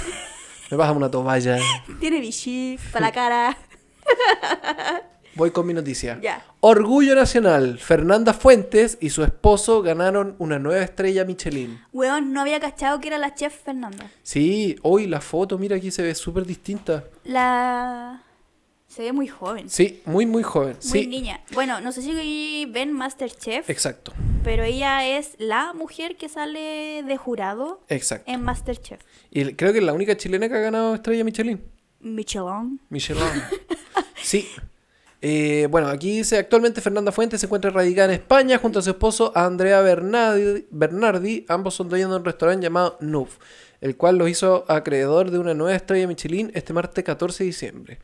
Me baja una toalla. Tiene bichi para la cara. Voy con mi noticia. Ya. Orgullo Nacional. Fernanda Fuentes y su esposo ganaron una nueva estrella Michelin. Weón, no había cachado que era la chef Fernanda. Sí, hoy la foto, mira aquí se ve súper distinta. La... Se ve muy joven. Sí, muy, muy joven. Muy sí, niña. Bueno, no sé si ven Masterchef, exacto. pero ella es la mujer que sale de jurado Exacto. en Masterchef. Y creo que es la única chilena que ha ganado estrella Michelin. Michelin. Michelin. sí. Eh, bueno, aquí dice, actualmente Fernanda Fuentes se encuentra radicada en España junto a su esposo Andrea Bernardi. Bernardi. Ambos son dueños de un restaurante llamado Nuf, el cual los hizo acreedor de una nueva estrella Michelin este martes 14 de diciembre.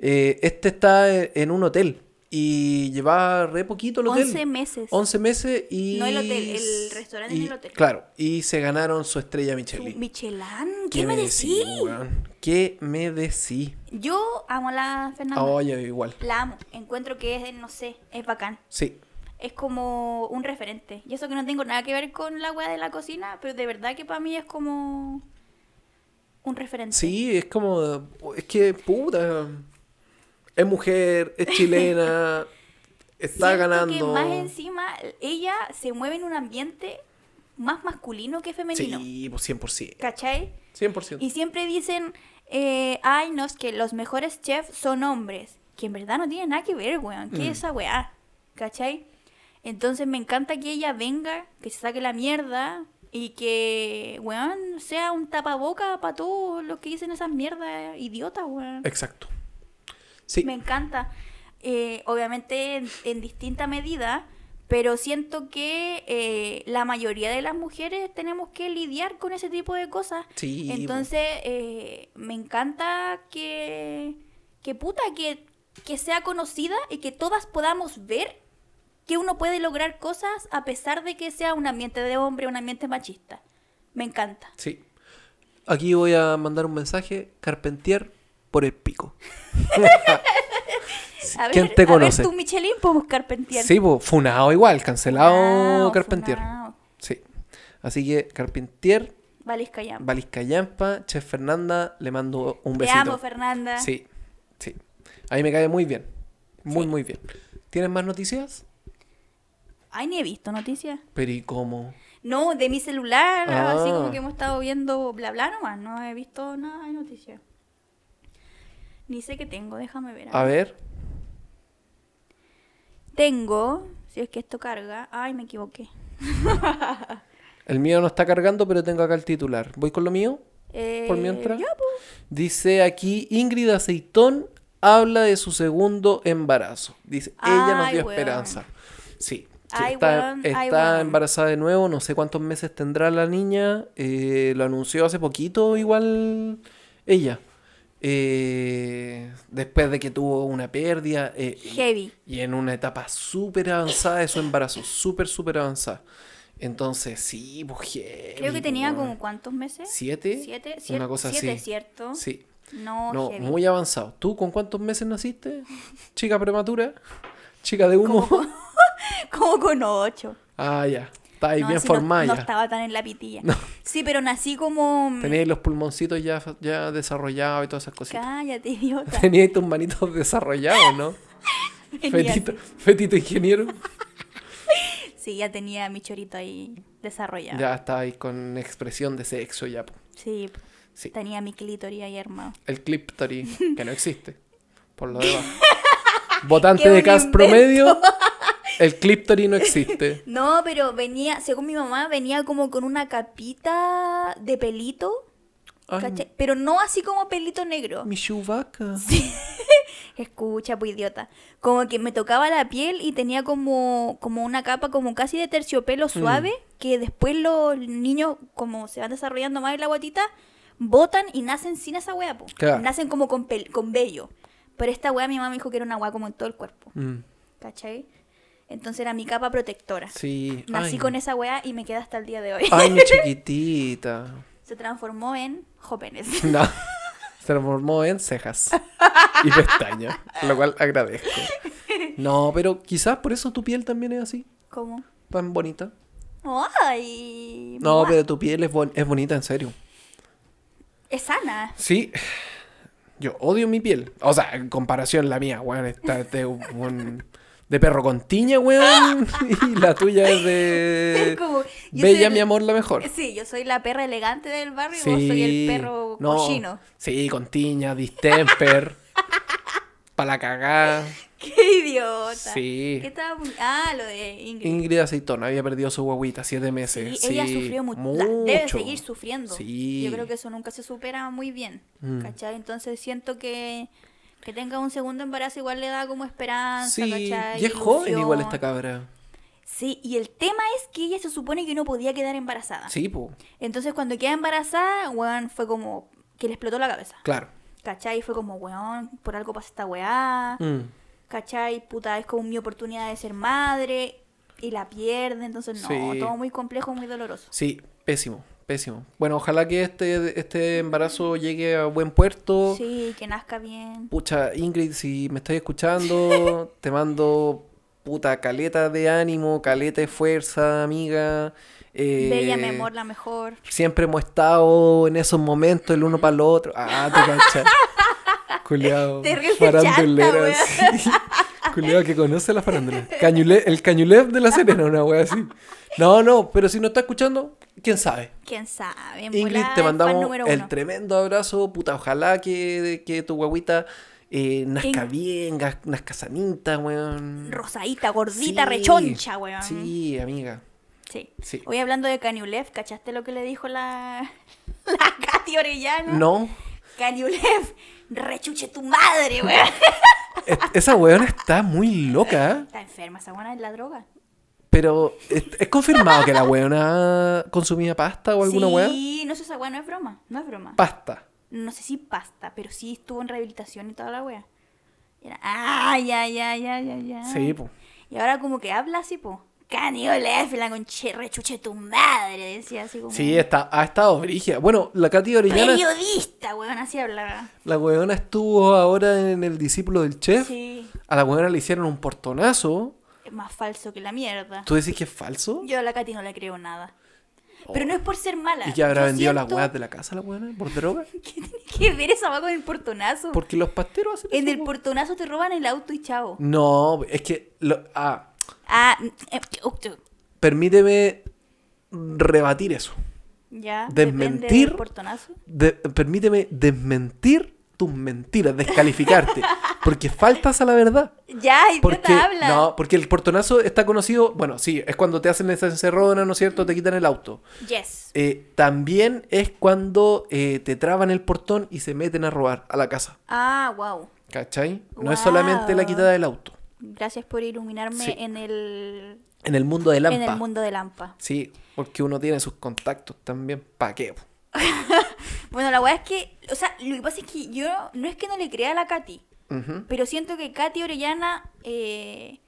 Eh, este está en- en un hotel y lleva re poquito el hotel. 11 meses. 11 meses y... No el hotel, el restaurante es y- el hotel. Claro, y se ganaron su estrella Su- Michelin. Michelin. ¿Qué, me decís? ¿Qué me decís? Yo amo a la Fernanda. Oye, igual. La amo. Encuentro que es, no sé, es bacán. Sí. Es como un referente. Y eso que no tengo nada que ver con la weá de la cocina, pero de verdad que para mí es como un referente. Sí, es como. Es que, puta. Es mujer, es chilena, está Siento ganando. que más encima ella se mueve en un ambiente más masculino que femenino. Sí, pues 100%. ¿Cachai? 100%. Y siempre dicen, eh, ay, no, es que los mejores chefs son hombres. Que en verdad no tiene nada que ver, weón. ¿Qué Mm. es esa weá? ¿Cachai? Entonces me encanta que ella venga, que se saque la mierda y que, weón, sea un tapaboca para todos los que dicen esas mierdas idiotas, weón. Exacto. Sí. Me encanta. Eh, obviamente en, en distinta medida, pero siento que eh, la mayoría de las mujeres tenemos que lidiar con ese tipo de cosas. Sí, Entonces, eh, me encanta que, que puta, que, que sea conocida y que todas podamos ver que uno puede lograr cosas a pesar de que sea un ambiente de hombre, un ambiente machista. Me encanta. Sí. Aquí voy a mandar un mensaje. Carpentier por el pico. A ¿Quién ver, te a ver conoce? tu Michelin, podemos Carpentier. Sí, pues, funado igual, cancelado Funao, Carpentier. funao. Sí. Así que Carpentier, Valiscayam. Valizcayampa, Chef Fernanda, le mando un Te besito. amo, Fernanda. Sí, sí. A mí me cae muy bien. Muy, Sí. muy bien. ¿Tienes más noticias? Ay, ni he visto noticias. Pero ¿y cómo? No, de mi celular, así Ah. como que hemos estado viendo bla bla nomás. No he visto nada de noticias. Ni sé qué tengo, déjame ver. A ver. Tengo, si es que esto carga. Ay, me equivoqué. El mío no está cargando, pero tengo acá el titular. ¿Voy con lo mío? Eh, Por mientras. ya. Dice aquí, Ingrid Aceitón habla de su segundo embarazo. Dice, ella nos dio weón. esperanza. Sí. sí, está weón, está embarazada de nuevo, no sé cuántos meses tendrá la niña. eh, lo anunció hace poquito igual ella. Eh, después de que tuvo una pérdida. eh, Heavy. y en una etapa súper avanzada de su embarazo, súper, súper avanzada. Entonces, sí, pues heavy, Creo que tenía weón. como cuántos meses? ¿Siete? Siete, Una siete, cosa siete, así. ¿cierto? Sí. No, No, heavy. muy avanzado. ¿Tú con cuántos meses naciste? Chica prematura. Chica de humo. Como con ocho. Ah, ya. Está ahí No, bien no- formada no, ya. estaba tan en la pitilla. Sí, pero nací como... Teníais los pulmoncitos ya, ya desarrollados y todas esas cositas. Cállate, idiota. Teníais tus manitos desarrollados, ¿no? Fetito, fetito ingeniero. Sí, ya tenía mi chorito ahí desarrollado. Ya está ahí con expresión de sexo ya. po. Sí, Sí. tenía mi clítoris ahí armado. El cliptory, que no existe. Por lo demás. Votante de buen CAS invento. promedio, el cliptory no existe. No, pero venía, según mi mamá, venía como con una capita de pelito. Pero no así como pelito negro. mi Chewbacca. Escucha, pues idiota. Como que me tocaba la piel y tenía como, como una capa como casi de terciopelo Mm. suave, que después los niños, como se van desarrollando más en la guatita, botan y nacen sin esa hueá, po. Claro. Nacen como con, pel- con vello. Pero esta hueá mi mamá me dijo que era una hueá como en todo el cuerpo, Mm, ¿cachai? Entonces era mi capa protectora. sí. Nací Ay, con esa hueá y me queda hasta el día de hoy. Ay, mi chiquitita. Se transformó en jóvenes. No. Se transformó en cejas y pestañas, lo cual agradezco. No, pero quizás por eso tu piel también es así, ¿Cómo? tan bonita. ¡Ay! No, pero tu piel es, bon- es bonita, en serio. Es sana. Sí, yo odio mi piel. O sea, en comparación la mía, weón, está de, un- de perro con tiña, weón. Y la tuya es de... Como- Bella, soy- mi amor, la mejor. Sí, yo soy la perra elegante del barrio y vos soy el perro no, cochino. Sí, con tiña, distemper, para la cagada. ¡Qué idiota! Sí. ¿Qué estaba Ah, lo de Ingrid. Ingrid Aceitona había perdido su guaguita siete meses. Sí, ella sufrió mu- la- Debe mucho. seguir sufriendo. Sí. Yo creo que eso nunca se supera muy bien. Mm. ¿Cachai? Entonces siento que que tenga un segundo embarazo igual le da como esperanza, Sí, ¿cachai? y es joven igual esta cabra. Sí, y el tema es que ella se supone que no podía quedar embarazada. Sí, po, Entonces cuando queda embarazada, weón, fue como que le explotó la cabeza. claro. ¿Cachai? Fue como, weón, por algo pasa esta weá. Mm. ¿Cachai? Puta, es como mi oportunidad de ser madre y la pierde. Entonces, no, Sí. todo muy complejo, muy doloroso. Sí, pésimo, pésimo. Bueno, ojalá que este, este embarazo llegue a buen puerto. Sí, que nazca bien. Pucha, Ingrid, si me estás escuchando, te mando puta caleta de ánimo, caleta de fuerza, amiga. Eh, Bella, mi amor, la mejor. Siempre hemos estado en esos momentos el uno para el otro. Ah, te cachas. Culeado. Terrible Farandulera, sí. Culeado que conoce la farándula. Cañule- el cañulev de la Serena, una wea así. No, no, pero si no está escuchando, quién sabe. ¿Quién sabe? En Ingrid, volada te fan mandamos el tremendo abrazo. Puta, ojalá que, que tu guaguita eh, nazca bien, nazca sanita, weón. Rosadita, gordita, Sí. rechoncha, weón. Sí, amiga. Sí. Sí. Hoy hablando de Caniulev, ¿cachaste lo que le dijo la, la Katy Orellana? No, Caniulev, rechuche tu madre, weón. es- esa weón está muy loca. Está enferma, esa buena es la droga. Pero, ¿es, es confirmado que la weona consumía pasta o alguna sí, weá? no sé, esa weá no es broma, no es broma. Pasta. no sé si pasta, pero sí estuvo en rehabilitación y toda la wea. Era, ah, ya, ya, ya, ya, ya. Sí, po. Y ahora como que habla así, po. Canioles, la conche, rechuche tu madre, decía así como. Sí, está, ha estado brígida. Bueno, la Katy Orellana, Periodista, weón, así hablaba. la weona estuvo ahora en El Discípulo del Chef. Sí, A la weona le hicieron un portonazo. es más falso que la mierda. ¿Tú decís que es falso? Yo a la Katy no le creo nada. Pero no es por ser mala. ¿Y que habrá Yo vendido las weas de la casa la weona por droga? ¿Qué tiene que ver esa weá con el portonazo? Porque los pasteros hacen En eso, el po. portonazo te roban el auto y chavo. No, es que... lo- ah, Ah, eh, permíteme rebatir eso. ya. Desmentir. De- permíteme desmentir tus mentiras, descalificarte. Porque faltas a la verdad. Ya, idiota, Porque, habla. no, porque el portonazo está conocido, bueno, sí, es cuando te hacen esa encerrona, ¿no es cierto? Te quitan el auto. Yes. Eh, también es cuando eh, te traban el portón y se meten a robar a la casa. Ah, wow. ¿Cachai? No es solamente la quitada del auto. Gracias por iluminarme Sí. en el En el mundo de Lampa. en el mundo de Lampa. Sí, porque uno tiene sus contactos también. ¿Para qué? Bueno, la weá es que, o sea, lo que pasa es que yo no es que no le crea a la Katy, pero siento que Katy Orellana eh,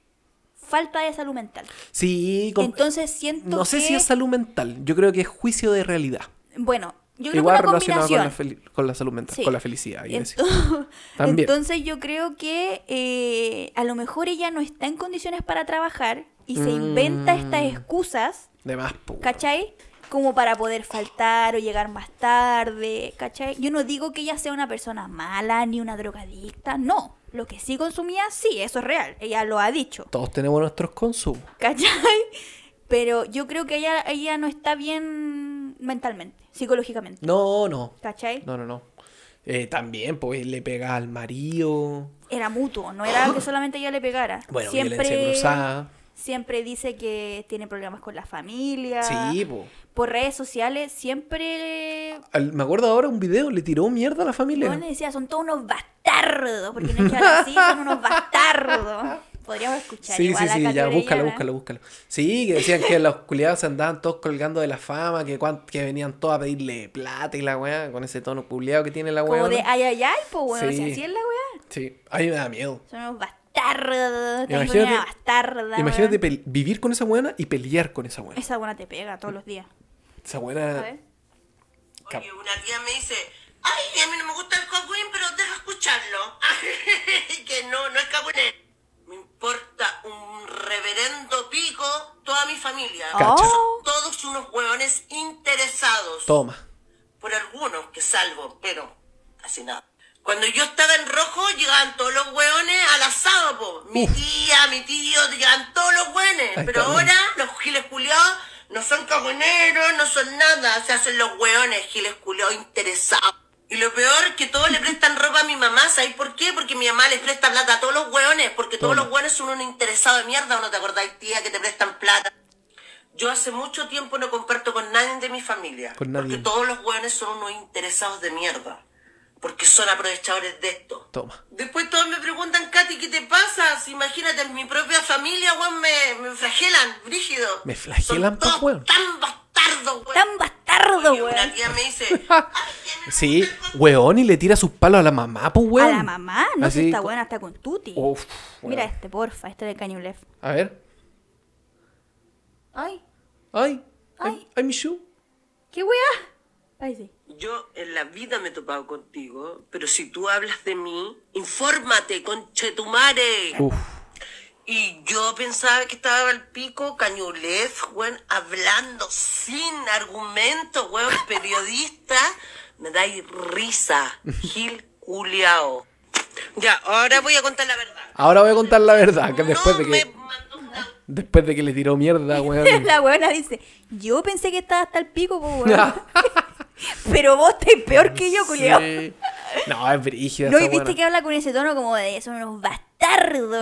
falta de salud mental. Sí, con- Entonces siento no sé que, si es salud mental. Yo creo que es juicio de realidad. bueno, yo creo Igual que una relacionado con la, combinación. con la salud mental, Sí. con la felicidad. También. Entonces yo creo que eh, a lo mejor ella no está en condiciones para trabajar y se inventa estas Mm. excusas, De más. ¿cachai? Como para poder faltar o llegar más tarde, ¿cachai? Yo no digo que ella sea una persona mala ni una drogadicta, no. Lo que sí consumía, sí, eso es real. Ella lo ha dicho, Todos tenemos nuestros consumos. ¿cachai? Pero yo creo que ella, ella no está bien mentalmente, psicológicamente, No, no. ¿cachai? No, no, no. Eh, también, pues, le pega al marido. Era mutuo, no era que solamente ella le pegara. Bueno, violencia cruzada. Siempre dice que tiene problemas con la familia. Sí, po. Por redes sociales siempre... Al- me acuerdo ahora un video, le tiró mierda a la familia. Bueno, decía, son todos unos bastardos. Porque no es que así, son unos bastardos. Podríamos escuchar Sí, igual sí, a sí, ya, búscalo, búscalo, búscalo. Sí, que decían que los culiados se andaban todos colgando de la fama, que, cuan- que venían todos a pedirle plata y la weá, con ese tono culiado que tiene la weá. Como de ay, ay, ay, pues bueno, Sí. si así es la weá. Sí, a mí me da miedo. Son unos bastardos. Tengo Imagínate- una bastarda. Imagínate weón. vivir con esa buena y pelear con esa buena. Esa buena te pega todos los días. Esa A buena. ver. Cap- Oye, una tía me dice, ay, a mí no me gusta el cagüín, pero deja escucharlo. que no, no es cagüín. Importa un reverendo pico toda mi familia. Cacha. Son Oh. todos unos hueones interesados. Toma. Por algunos que salvo, pero casi nada. Cuando yo estaba en rojo, llegaban todos los hueones al asado, po. Mi Uf. tía, mi tío, llegaban todos los hueones. Pero ahora los giles culiados no son cagoneros, no son nada. Se hacen los hueones, giles culiados interesados. Y lo peor que todos le prestan ropa a mi mamá, ¿sabes por qué? Porque mi mamá les presta plata a todos los hueones, porque todos Toma. los hueones son unos interesados de mierda, ¿o no te acordáis, tía, que te prestan plata? Yo hace mucho tiempo no comparto con nadie de mi familia. Con nadie. Porque todos los hueones son unos interesados de mierda. Porque son aprovechadores de esto. Toma. Después todos me preguntan, Katy, ¿qué te pasa? Si imagínate, en mi propia familia, weón, me, me flagelan, brígido. Me flagelan, Son todos tan bastardos, weón. Tan bastardo, Oye, Una tía me dice, "Ay, que a Sí, me gusta el cagüín". weón, y le tira sus palos a la mamá, pues A weón. la mamá, no sé si está buena, está con Tuti. Uf, Mira este, porfa, este de Cañulef. A ver. Ay, Ay. Ay. Ay, ay, mi shoe. qué weá. Ay, sí. Yo en la vida me he topado contigo, pero si tú hablas de mí, infórmate, conchetumare. Uf. Y yo pensaba que estaba al pico Cañulef, weón, hablando sin argumento, weón, periodista. Me dais risa, Gil Culeao. Ya, ahora voy a contar la verdad. Ahora voy a contar la verdad, que después no de que después de que le tiró mierda, weón. La weona dice, yo pensé que estaba hasta el pico, weón. Pero vos estáis peor que yo, culiao. Sí. No, es brígida No, y viste buena. que habla con ese tono como de, son unos bastardos,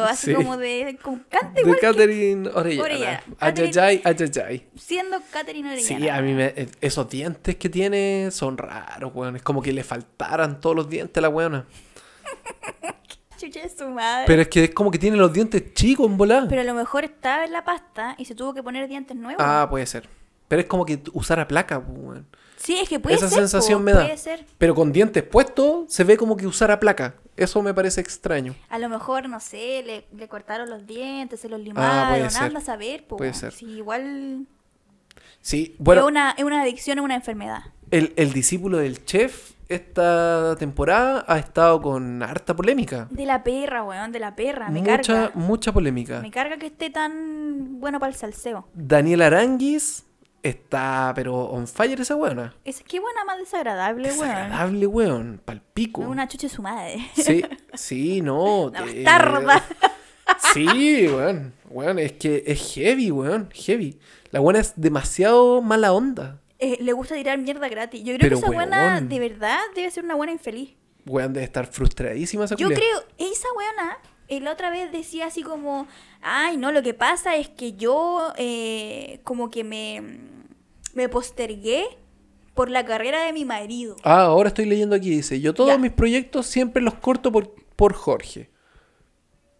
así Sí. como de, con cante De Catherine Orellana. Orellana. Ayayay, ayayay. siendo Catherine Orellana. Sí, a mí me, esos dientes que tiene son raros, weón. Es como que le faltaran todos los dientes a la weona. Chucha de su madre. Pero es que es como que tiene los dientes chicos en volada. Pero a lo mejor estaba en la pasta y se tuvo que poner dientes nuevos. Ah, puede ser. Pero es como que usara placa, weón. Sí, es que puede Esa ser. sensación po, me da. Ser. Pero con dientes puestos se ve como que usara placa. Eso me parece extraño. A lo mejor, no sé, le, le cortaron los dientes, se los limaron, Ah, puede ser. anda a saber, po. Puede ser. Sí, igual Sí, bueno, es, una, es una adicción, es una enfermedad. el, el discípulo del chef esta temporada ha estado con harta polémica. De la perra, weón, de la perra, me mucha, carga. mucha polémica. Me carga que esté tan bueno para el salseo. Daniel Aranguis está, pero on fire esa weona. Es que buena más desagradable, weón. Desagradable, weón. Palpico. Una chucha su madre. Sí, sí, no. Te- bastarda. Sí, weón. Weón, es que es heavy, weón. Heavy. La buena es demasiado mala onda. Eh, le gusta tirar mierda gratis. Yo creo Pero, que esa buena, weón. de verdad, debe ser una buena infeliz. weón, debe estar frustradísima esa Yo culia. creo, esa weona, eh, la otra vez decía así como, ay, no, lo que pasa es que yo eh, como que me, me postergué por la carrera de mi marido. Ah, ahora estoy leyendo aquí, dice, yo todos Ya. mis proyectos siempre los corto por, por Jorge.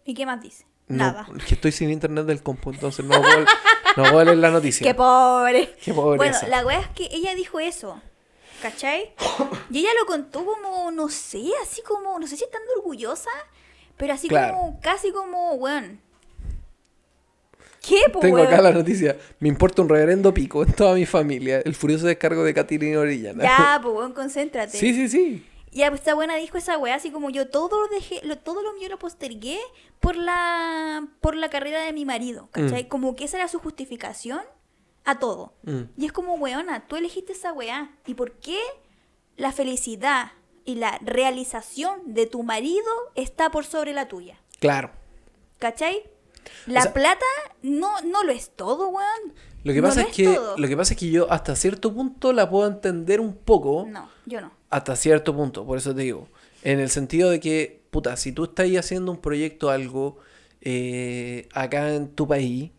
¿Y qué más dice? No, Nada. que estoy sin internet del compu, entonces no puedo, no puedo leer la noticia. ¡Qué pobre! Qué pobreza. Bueno, la wea es que ella dijo eso, ¿cachai? Y ella lo contó como, no sé, así como, no sé si estando orgullosa, pero así Claro. como, casi como, weón. ¿Qué, po, Tengo weón? acá la noticia. Me importa un reverendo pico en toda mi familia. El furioso descargo de Catilina Orellana. Ya, pues, weón, concéntrate. sí, sí, sí. Ya, pues esta buena dijo esa weá, así como yo todo lo dejé, lo, todo lo mío lo postergué por la, por la carrera de mi marido, ¿cachai? Como que esa era su justificación a todo. Mm. Y es como, weona, tú elegiste esa weá. ¿Y por qué la felicidad y la realización de tu marido está por sobre la tuya? Claro. ¿Cachai? La sea- plata no, no lo es todo, weón. Lo que No pasa lo es que todo. lo que pasa es que yo hasta cierto punto la puedo entender un poco. No, yo no. Hasta cierto punto, por eso te digo. En el sentido de que, puta, si tú estás haciendo un proyecto, algo, eh, acá en tu país,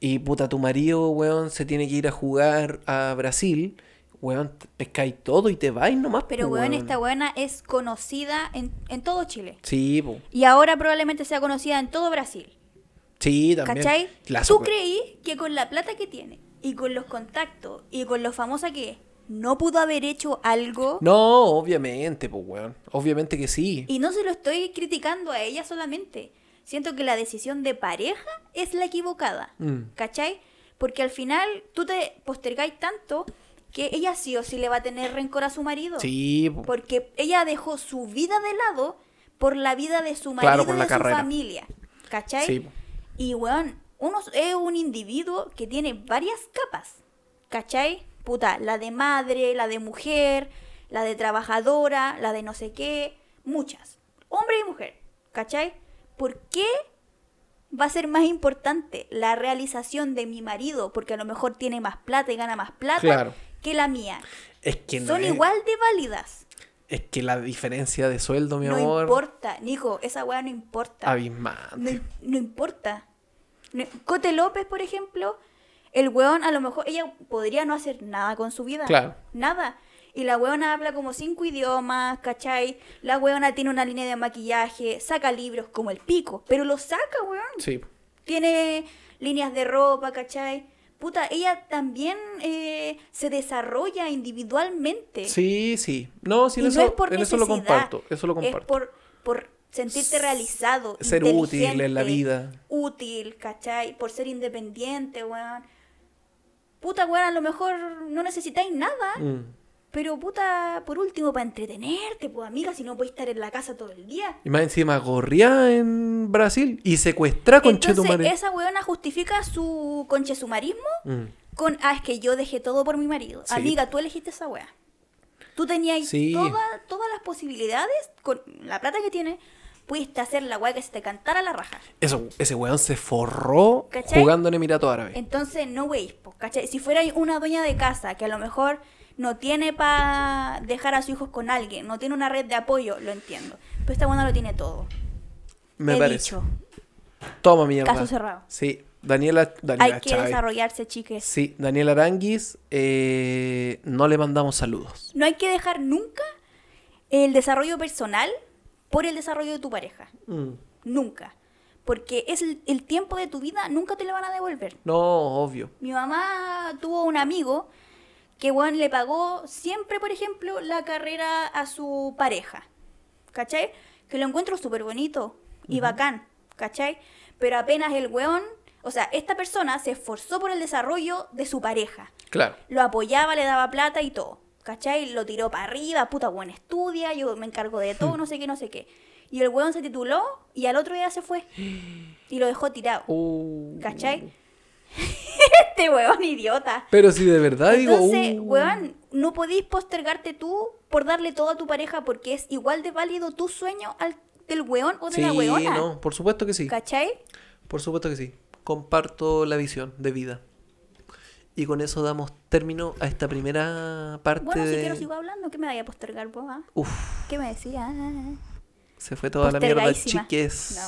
y puta, tu marido, weón, se tiene que ir a jugar a Brasil, weón, pescáis todo y te vais nomás. Pero, weón, esta buena es conocida en, en todo Chile. Sí, po. Y ahora probablemente sea conocida en todo Brasil. Sí, también. ¿Cachai? ¿Tú creí que con la plata que tiene y con los contactos y con lo famosa que es, no pudo haber hecho algo? No, obviamente, pues, weón. Obviamente que sí. Y no se lo estoy criticando a ella solamente. Siento que la decisión de pareja es la equivocada. Mm. ¿Cachai? Porque al final tú te postergáis tanto que ella sí o sí le va a tener rencor a su marido. Sí, po. Porque ella dejó su vida de lado por la vida de su Claro, marido por y la de carrera. su familia. ¿Cachai? Sí, po. Y weón, uno es un individuo que tiene varias capas. ¿Cachai? Puta, la de madre, la de mujer, la de trabajadora, la de no sé qué, muchas. Hombre y mujer. ¿Cachai? ¿Por qué va a ser más importante la realización de mi marido, porque a lo mejor tiene más plata y gana más plata, Claro. que la mía? Es que no Son es- igual de válidas. Es que la diferencia de sueldo, mi no amor, importa, Nico, esa weá no importa. abismante. No, no importa. No- Cote López, por ejemplo, el weón a lo mejor, ella podría no hacer nada con su vida. Claro. Nada. Y la weona habla como cinco idiomas, ¿cachai? La weona tiene una línea de maquillaje, saca libros como el pico, pero lo saca, weón. Sí. Tiene líneas de ropa, ¿cachai? Puta, ella también eh, se desarrolla individualmente. Sí, sí. No, sí, no es por en eso lo comparto. Eso lo comparto. Es por, por sentirte realizado. Ser útil en la vida. Útil, ¿cachai? Por ser independiente, weón. Puta, weón, a lo mejor no necesitáis nada. Mm. Pero puta, por último, para entretenerte, pues amiga, si no podéis estar en la casa todo el día. Y más encima gorría en Brasil y secuestra con Entonces, Chetumare. esa weona justifica su conchesumarismo Mm. con, ah, es que yo dejé todo por mi marido. Sí. Amiga, tú elegiste esa wea. Tú tenías Sí. toda- todas las posibilidades, con la plata que tienes, pudiste hacer la wea que se te cantara la raja. Eso, ese weón se forró ¿Cachai? jugando en Emirato Árabe. Entonces, no weis, ¿cachai? Si fuera una dueña de casa que a lo mejor no tiene para dejar a sus hijos con alguien, no tiene una red de apoyo, lo entiendo. Pero esta buena lo tiene todo. Me He parece. dicho, Toma mierda. Caso cerrado. Sí. Daniela, Daniela hay que Chávez. desarrollarse, chiques. Sí, Daniela Aranguis, eh, no le mandamos saludos. No hay que dejar nunca el desarrollo personal por el desarrollo de tu pareja. Mm. Nunca. Porque es el, el tiempo de tu vida, nunca te lo van a devolver. No, obvio. Mi mamá tuvo un amigo que, weón, le pagó siempre, por ejemplo, la carrera a su pareja. ¿Cachai? Que lo encuentro súper bonito y bacán. ¿Cachai? Pero apenas el weón, o sea, esta persona se esforzó por el desarrollo de su pareja. Claro. Lo apoyaba, le daba plata y todo. ¿Cachai? Lo tiró para arriba, puta, weón, estudia, yo me encargo de todo, no sé qué, no sé qué. Y el weón se tituló y al otro día se fue. Y lo dejó tirado. Uh. ¿Cachai? este weón idiota. Pero si de verdad Entonces, digo. uh, weón, no podís postergarte tú por darle todo a tu pareja porque es igual de válido tu sueño al del weón o de Sí, la weona. no, por supuesto que sí. ¿Cachai? Por supuesto que sí. Comparto la visión de vida. Y con eso damos término a esta primera parte Bueno, si de... quiero sigo hablando, ¿qué me vaya a postergar vos? ah? Uf, ¿Qué me decía? se fue toda la mierda, chiques.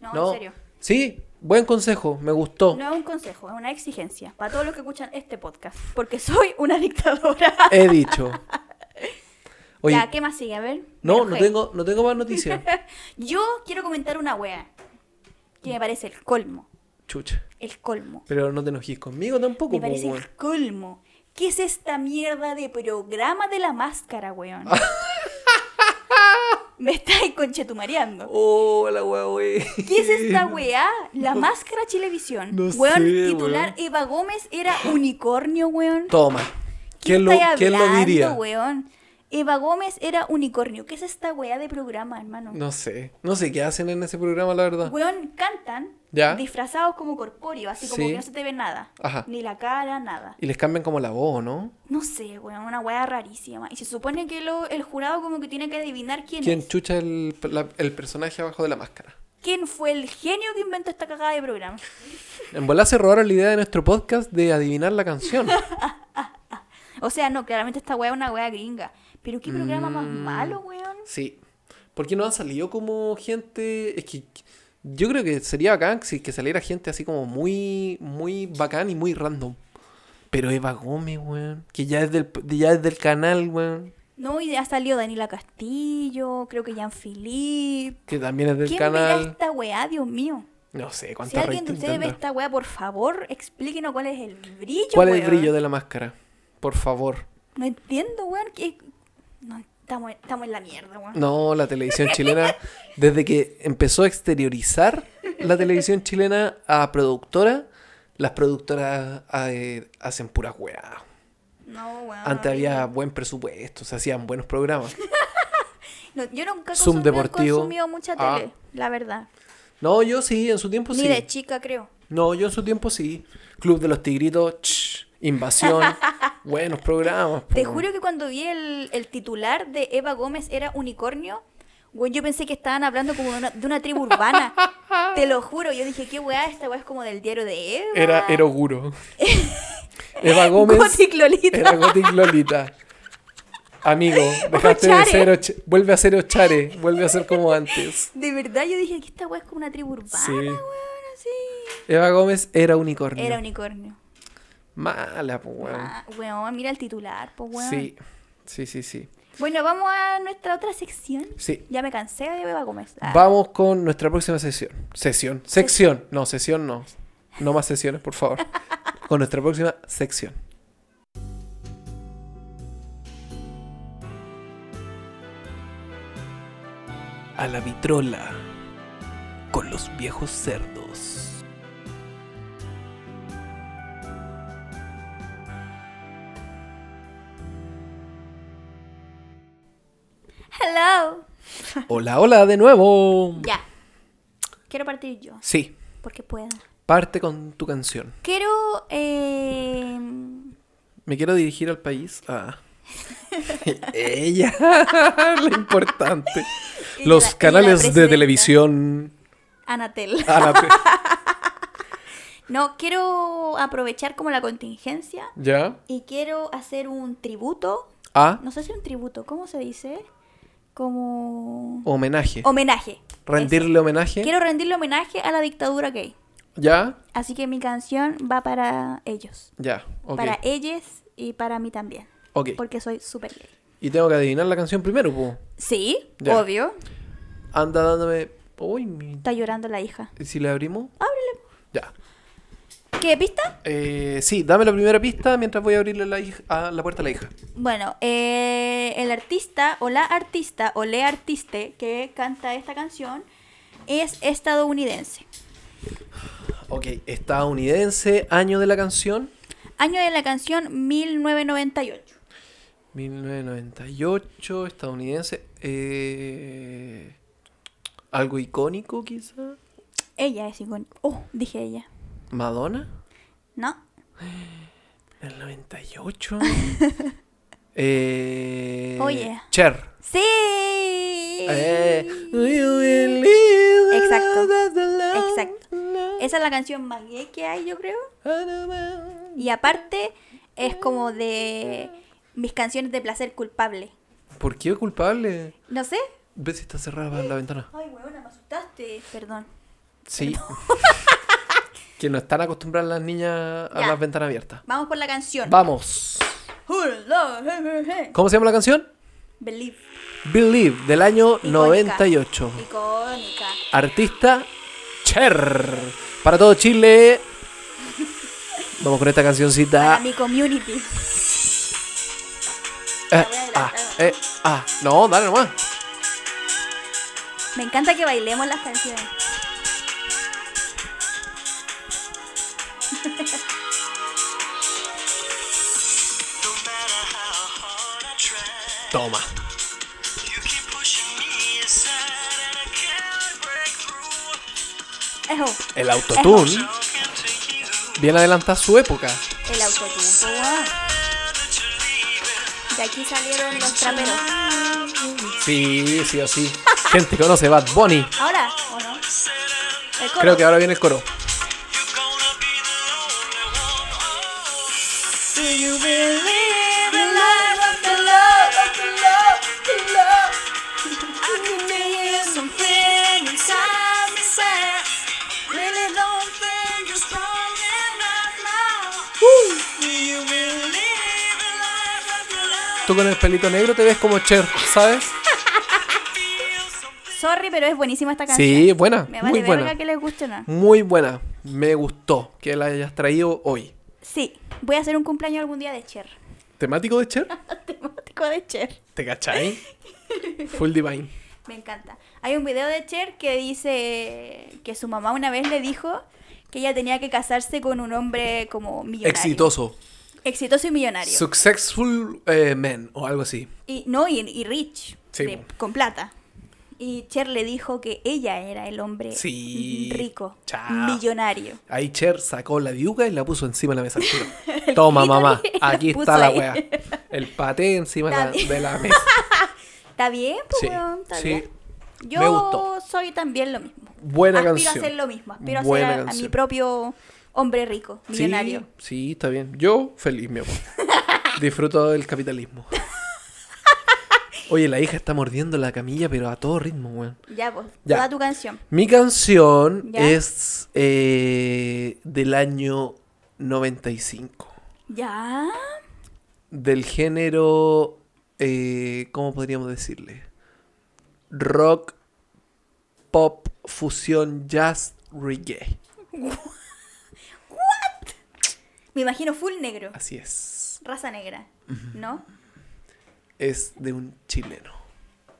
No, no, No. en serio. Sí, buen consejo, me gustó. No es un consejo, es una exigencia para todos los que escuchan este podcast. Porque soy una dictadora. He dicho. Oye, ya, ¿qué más sigue? A ver. no, no tengo, no tengo más noticias. Yo quiero comentar una wea. Que me parece el colmo. Chucha. El colmo. Pero no te enojes conmigo tampoco, Me parece el colmo. ¿Qué es esta mierda de programa de la máscara, weón? Me estáis conchetumareando. Oh, la weá, wey. ¿Qué es esta weá? La máscara Chilevisión. No weón, sé, titular weón. Eva Gómez era unicornio, weón. Toma. ¿Qué ¿Quién lo, ¿quién lo diría? weón? Eva Gómez era unicornio. ¿Qué es esta weá de programa, hermano? No sé. No sé qué hacen en ese programa, la verdad. Weón, cantan ¿Ya? disfrazados como corpóreos, así como Sí. que no se te ve nada. Ajá. Ni la cara, nada. Y les cambian como la voz, ¿no? No sé, weón, una weá rarísima. Y se supone que lo- el jurado como que tiene que adivinar quién, ¿Quién es. chucha el, la- el personaje abajo de la máscara? ¿Quién fue el genio que inventó esta cagada de programa? En volar se robaron la idea de nuestro podcast de adivinar la canción. O sea, no, claramente esta weá es una weá gringa. Pero qué programa más Mm. malo, weón. Sí. Porque no han salido como gente. Es que yo creo que sería bacán si que saliera gente así como muy, muy bacán y muy random. Pero Eva Gómez, weón. Que ya es del, ya es del canal, weón. No, y ha salido Daniela Castillo, creo que Jean-Philippe. Que también es del ¿Quién canal. esta weá, Dios mío? No sé Si cuánta alguien de ustedes ve esta weá, por favor, explíquenos cuál es el brillo, ¿Cuál es el brillo de la máscara? Por favor. No entiendo, weón. que- No, estamos, estamos en la mierda, weón. No, la televisión chilena, desde que empezó a exteriorizar la televisión chilena a productora, las productoras eh, hacen puras weas. No, weón. Antes había buen presupuesto, se hacían buenos programas. No, yo nunca Zoom consumí- deportivo. consumido mucha Ah. tele, la verdad. No, yo sí, en su tiempo Ni sí. de chica, creo. No, yo en su tiempo sí. Club de los Tigritos, ch, Invasión, buenos programas. Te juro que cuando vi el, el titular de Eva Gómez era unicornio, güey, yo pensé que estaban hablando como de una, de una tribu urbana. Te lo juro, yo dije, ¿qué weá? Esta weá es como del diario de Eva. Era Eroguro. Eva Gómez Gothic Lolita. era Gothic Lolita. Amigo, dejaste de ser vuelve a ser Ochare, vuelve a ser como antes. De verdad, yo dije que esta weá es como una tribu urbana, Sí. weón, así. Eva Gómez era unicornio. Era unicornio. Mala, pues, weón. Ah, weón, mira el titular, pues weón. Sí, sí, sí, sí. Bueno, vamos a nuestra otra sección. Sí. Ya me cansé de Eva Gómez. Ah, Vamos con nuestra próxima sesión. Sesión. Sección. No, sesión no. No más sesiones, por favor. Con nuestra próxima sección. A la vitrola. Con los viejos cerdos. Hello. Hola, hola de nuevo. Ya. Quiero partir yo, Sí, porque puedo. parte con tu canción. Quiero. Eh, Me quiero dirigir al país. Ah. Ella, la importante. Los la- canales de televisión. Anatel. Ana- No, quiero aprovechar como la contingencia ¿Ya? y quiero hacer un tributo. A. No sé si un tributo, ¿cómo se dice? Como. Homenaje. Homenaje. Rendirle homenaje. Quiero rendirle homenaje a la dictadura gay. ¿Ya? Así que mi canción va para ellos. Ya. Ok. Para ellos y para mí también. Ok. Porque soy súper gay. Y tengo que adivinar la canción primero, po. Sí, Ya. obvio. Anda dándome. Uy, mi- Está llorando la hija. ¿y si le abrimos? Ábrele. Ya. ¿Qué pista? Eh, sí, dame la primera pista mientras voy a abrirle la, hija- a la puerta a la hija. Bueno, eh, el artista o la artista o le artiste que canta esta canción es estadounidense. Ok, estadounidense, año de la canción. Año de la canción 1998. 1998, estadounidense. Eh, algo icónico, quizá. Ella es icónica. Oh, dije ella. Madonna. No. El 98. eh, Oye. Cher. ¡Sí! Eh, Exacto. Exacto. Esa es la canción más gay que hay, yo creo. Y aparte, es como de mis canciones de placer culpable. ¿Por qué culpable? No sé. ¿Ves si está cerrada la ventana? Ay, weona, me asustaste. Perdón. Sí. que no están acostumbradas las niñas a Ya. las ventanas abiertas. Vamos por la canción. Vamos. Believe. ¿Cómo se llama la canción? Believe, del año Icónica. 98. Icónica. Artista Cher. Para todo Chile. Vamos con esta Para cancioncita. mi community. Eh, ah, eh, ah. No, dale nomás. Me encanta que bailemos las canciones. Toma. Ejo, El autotune. Bien adelanta su época. el autotune. De aquí salieron los traperos. Sí, sí o sí. Gente conoce Bad Bunny. ¿Ahora o no? Creo que ahora viene el coro. Tú con el pelito negro te ves como Cher, ¿sabes? Sorry, pero es buenísima esta canción. Sí, buena. Me vale Muy buena. que les guste no. Muy buena. Me gustó que la hayas traído hoy. Sí, voy a hacer un cumpleaños algún día de Cher. ¿Temático de Cher? Temático de Cher. ¿Te cachai? Full Divine. Me encanta. Hay un video de Cher que dice que su mamá una vez le dijo que ella tenía que casarse con un hombre como millonario. Exitoso. Exitoso y millonario. Successful eh, Man o algo así. y no, y, y rich. Sí, de- po. con plata. Y Cher le dijo que ella era el hombre Sí. rico, Chao. millonario. Ahí Cher sacó la diuca y la puso encima de la mesa. Toma, mamá. Aquí está la ahí. wea. El paté encima de la, de mesa. ¿Está bien? Pues, Sí, weón, está sí. bien. Yo soy también lo mismo. Buena aspiro canción. a hacer lo mismo. Aspiro a ser a- a, mi propio hombre rico, millonario. Sí, sí, está bien. Yo feliz, mi amor. Disfruto del capitalismo. Oye, la hija está mordiendo la camilla, pero a todo ritmo, weón. Ya, pues, Ya. toda tu canción. Mi canción Ya. es eh, del año 95. Ya. Del género, eh, ¿cómo podríamos decirle? Rock, pop, fusión, jazz, reggae. Me imagino full negro. Así es. Raza negra. ¿No? Es de un chileno.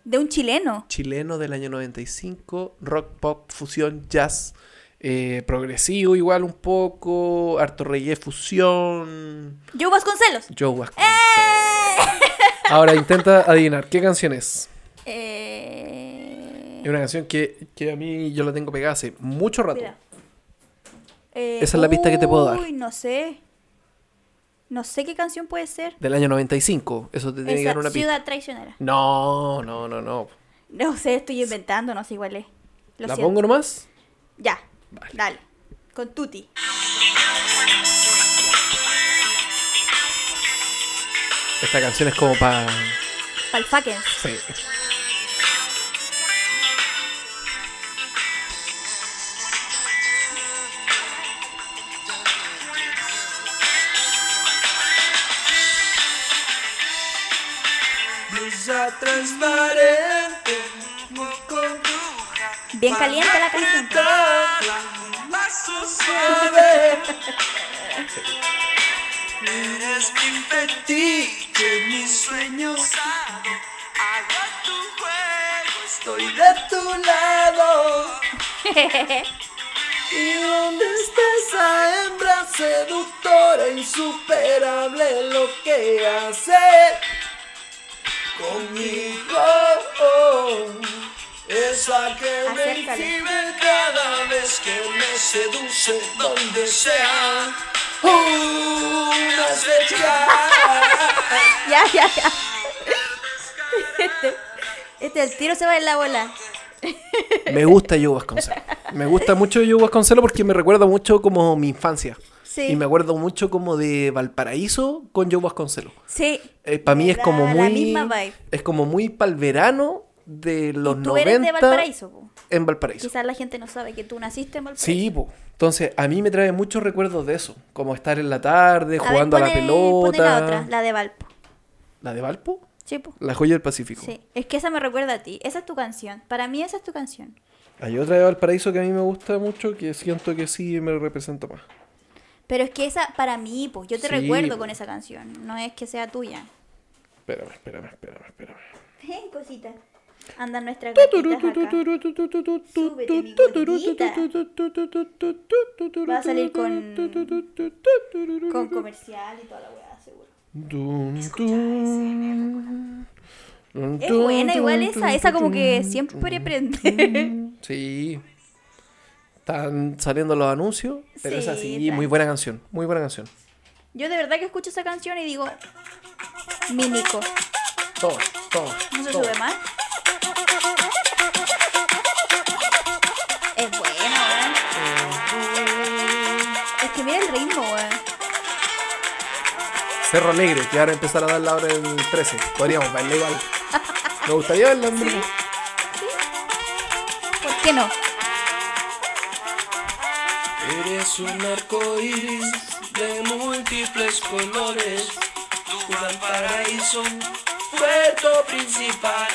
De un chileno. chileno del año 95, rock, pop, fusión, jazz, eh, progresivo igual un poco, harto fusión, Joe Vasconcelos. Joe Vasconcelos. Ahora intenta adivinar, ¿qué canción es? Eh... Es una canción que, que a mí yo la tengo pegada hace mucho rato. Mira. Eh, Esa es la pista que te puedo dar. Uy, no sé. No sé qué canción puede ser. Del año 95, eso te tiene que dar una pista. Ciudad traicionera. No, no, no, no. No sé, estoy inventando, no sé igual es. Lo ¿La siento. pongo nomás? Ya. Vale. Dale. Con Tuti. Esta canción es como para... Palfaken. Sí. Bien caliente la canción. Eres mi fetiche, mis sueños hago. Hago tu juego, estoy de tu lado. ¿Y dónde está esa hembra seductora, insuperable lo que hace conmigo? Esa que me inhibe cada vez que me seduce donde sea. Una flecha. ya, ya, ya. Este, este el tiro se va en la bola. Me gusta Joe Vasconcelos. Me gusta mucho Yo Vasconcelo porque me recuerda mucho como mi infancia. Sí. Y me acuerdo mucho como de Valparaíso con Joe Vasconcelo. Sí. para mí es como muy. La misma vibe. Es como muy para el verano de los Y tú 90 eres de Valparaíso, po. en Valparaíso. Quizás la gente no sabe que tú naciste en Valparaíso. Sí, po. Entonces, a mí me trae muchos recuerdos de eso. Como estar en la tarde, A ver, jugando a la pelota. pone la otra, la de Valpo. ¿La de Valpo? Sí, po. La joya del Pacífico. Sí. Es que esa me recuerda a ti. Esa es tu canción. Para mí esa es tu canción. Hay otra de Valparaíso que a mí me gusta mucho que siento que sí me representa más. Pero es que esa, para mí, pues, yo te Sí, recuerdo con esa canción. No es que sea tuya. Espérame, espérame, espérame, espérame. Ven, cosita. Mi gordita. Va a salir con, con comercial y toda la weá, seguro. Es buena igual esa. Esa como que siempre prende. Sí. Están saliendo los anuncios, pero es Sí, así, muy buena canción, muy buena canción. Yo de verdad que escucho esa canción y digo... Mi Nico. Toma, toma. ¿No se sube más? Es buena, weón. Es que mira el ritmo, weón. Cerro Alegre, que ahora empezar a dar la hora en 13. Podríamos bailar igual. Me gustaría verla en vivo. ¿Por qué no? Eres un arco iris de múltiples colores. Tu Valparaíso, puerto principal.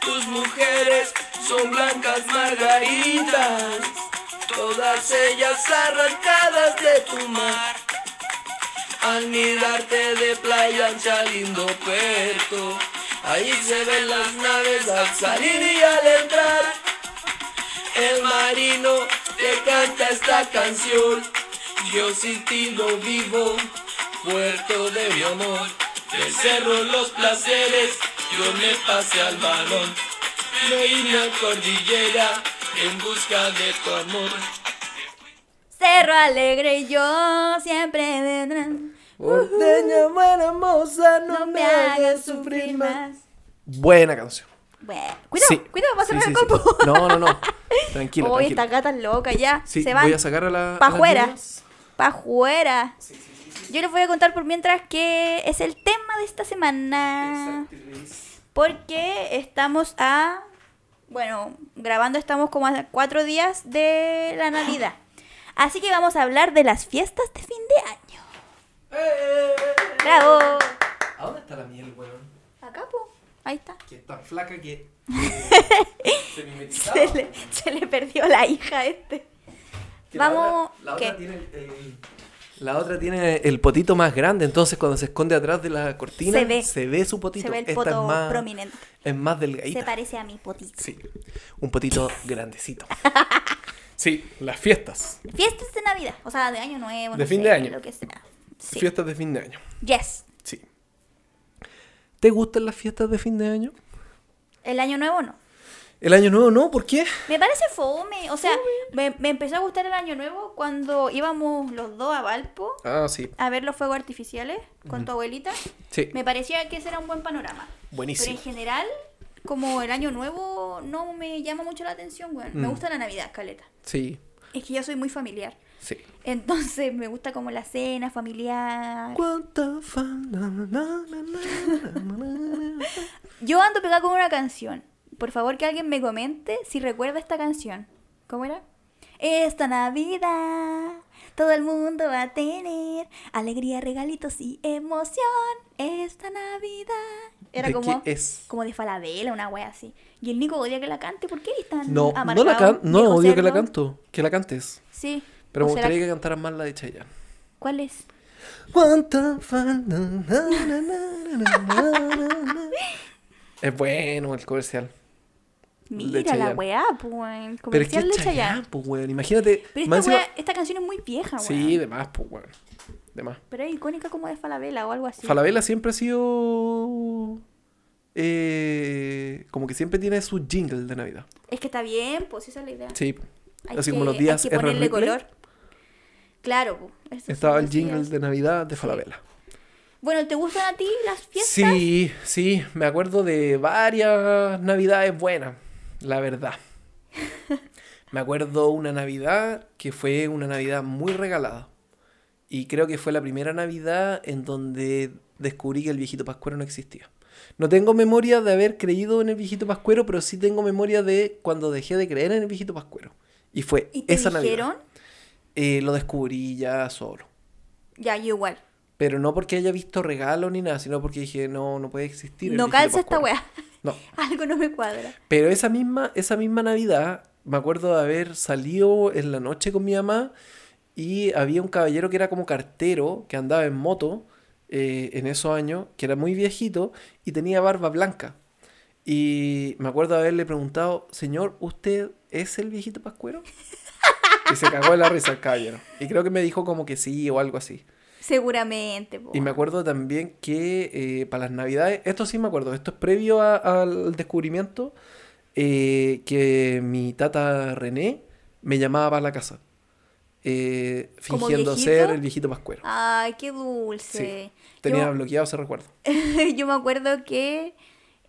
Tus mujeres son blancas margaritas. Todas ellas arrancadas de tu mar. Al mirarte de playa ancha, lindo puerto. Ahí se ven las naves al salir y al entrar. El marino te canta esta canción. Yo sin ti no vivo, puerto de mi amor. Del cerro los placeres, yo me pasé al balón. Me vine a cordillera en busca de tu amor. Cerro Alegre y yo siempre vendrán. Porteña, buena moza, No me hagas sufrir más. Buena canción. Bueno, cuidado, Sí. cuidado, va a cerrar sí, el sí. copo. No, no, no. Tranquila, Hoy esta gata loca ya. Sí, se van. voy a sacar a la. Pa' afuera. Pa' afuera. Yo les voy a contar por mientras que es el tema de esta semana. Porque estamos a. Bueno, grabando estamos como a cuatro días de la Navidad. Así que vamos a hablar de las fiestas de fin de año. ¡Bravo! ¿A dónde está la miel, weón? Acá, po. Ahí está. Que es tan flaca que. eh, se mimetizaba. Se le, se le perdió la hija a este. Que la Vamos. otra- La otra, tiene el, el- la otra tiene el potito más grande, entonces cuando se esconde atrás de la cortina Se ve. su potito. Se ve el Esta poto es más, prominente. Es más Se delgadita. parece a mi potito. Sí, un potito grandecito. Sí, las fiestas. Fiestas de Navidad, o sea, de Año Nuevo. De no fin sé, de año. Lo que sea. Sí. Fiestas de fin de año. Yes. ¿Te gustan las fiestas de fin de año? El Año Nuevo no. El año nuevo no, ¿por qué? Me parece fome. O sea, me, me empezó a gustar el Año Nuevo cuando íbamos los dos a Valpo Ah, sí. a ver los fuegos artificiales con tu abuelita. Sí. Me parecía que ese era un buen panorama. Buenísimo. Pero en general, como el Año Nuevo no me llama mucho la atención, weón. Me Mm. gusta la Navidad, Caleta. Sí, Es que yo soy muy familiar. Sí. Entonces me gusta como la cena familiar. Yo ando pegada con una canción. Por favor, que alguien me comente si recuerda esta canción. ¿Cómo era? Esta Navidad todo el mundo va a tener alegría, regalitos y emoción. Esta Navidad. Era ¿De como, es? como de Falabella, una wea así. Y el Nico odia que la cante. ¿Por qué eres tan No, no la can no, odio que la canto, que la cantes. Sí. Pero ¿O me será gustaría que cantaras más la de Chayanne. ¿Cuál es? Es bueno el comercial. Mira la weá, pues. Pero es que Comercial es de Chayanne, pues, weón. Imagínate. Pero esta, encima- weá- esta canción es muy vieja, weón. Sí, de más, pues, weón. De más. Pero es icónica como de Falabella o algo así. Falabella siempre ha sido. eh, como que siempre tiene su jingle de Navidad. Es que está bien, pues esa es la idea. Sí. Hay Así que- como los días hay que ponerle color. Claro, Estaba el jingle días. de Navidad de Falabella. Bueno, ¿te gustan a ti las fiestas? Sí, sí, me acuerdo de varias navidades buenas, la verdad. Me acuerdo una Navidad que fue una Navidad muy regalada. Y creo que fue la primera Navidad en donde descubrí que el viejito pascuero no existía. No tengo memoria de haber creído en el viejito pascuero, pero sí tengo memoria de cuando dejé de creer en el viejito pascuero. Y fue ¿Y te esa dijeron? Navidad. Eh, lo descubrí ya solo. Ya, yo igual. Pero no porque haya visto regalo ni nada, sino porque dije, no, no puede existir. No calza esta weá. No. Algo no me cuadra. Pero esa misma, esa misma Navidad, me acuerdo de haber salido en la noche con mi mamá y había un caballero que era como cartero, que andaba en moto eh, en esos años, que era muy viejito y tenía barba blanca. Y me acuerdo de haberle preguntado, señor, ¿usted es el viejito pascuero? Y se cagó de la risa el caballero. Y creo que me dijo como que sí o algo así. Seguramente. po. Y me acuerdo también que eh, para las navidades, esto sí me acuerdo, esto es previo a- al descubrimiento, eh, que mi tata René me llamaba para la casa, eh, ¿Como fingiendo ser el viejito pascuero. Ay, qué dulce. Tenía Yo- bloqueado ese recuerdo. yo me acuerdo que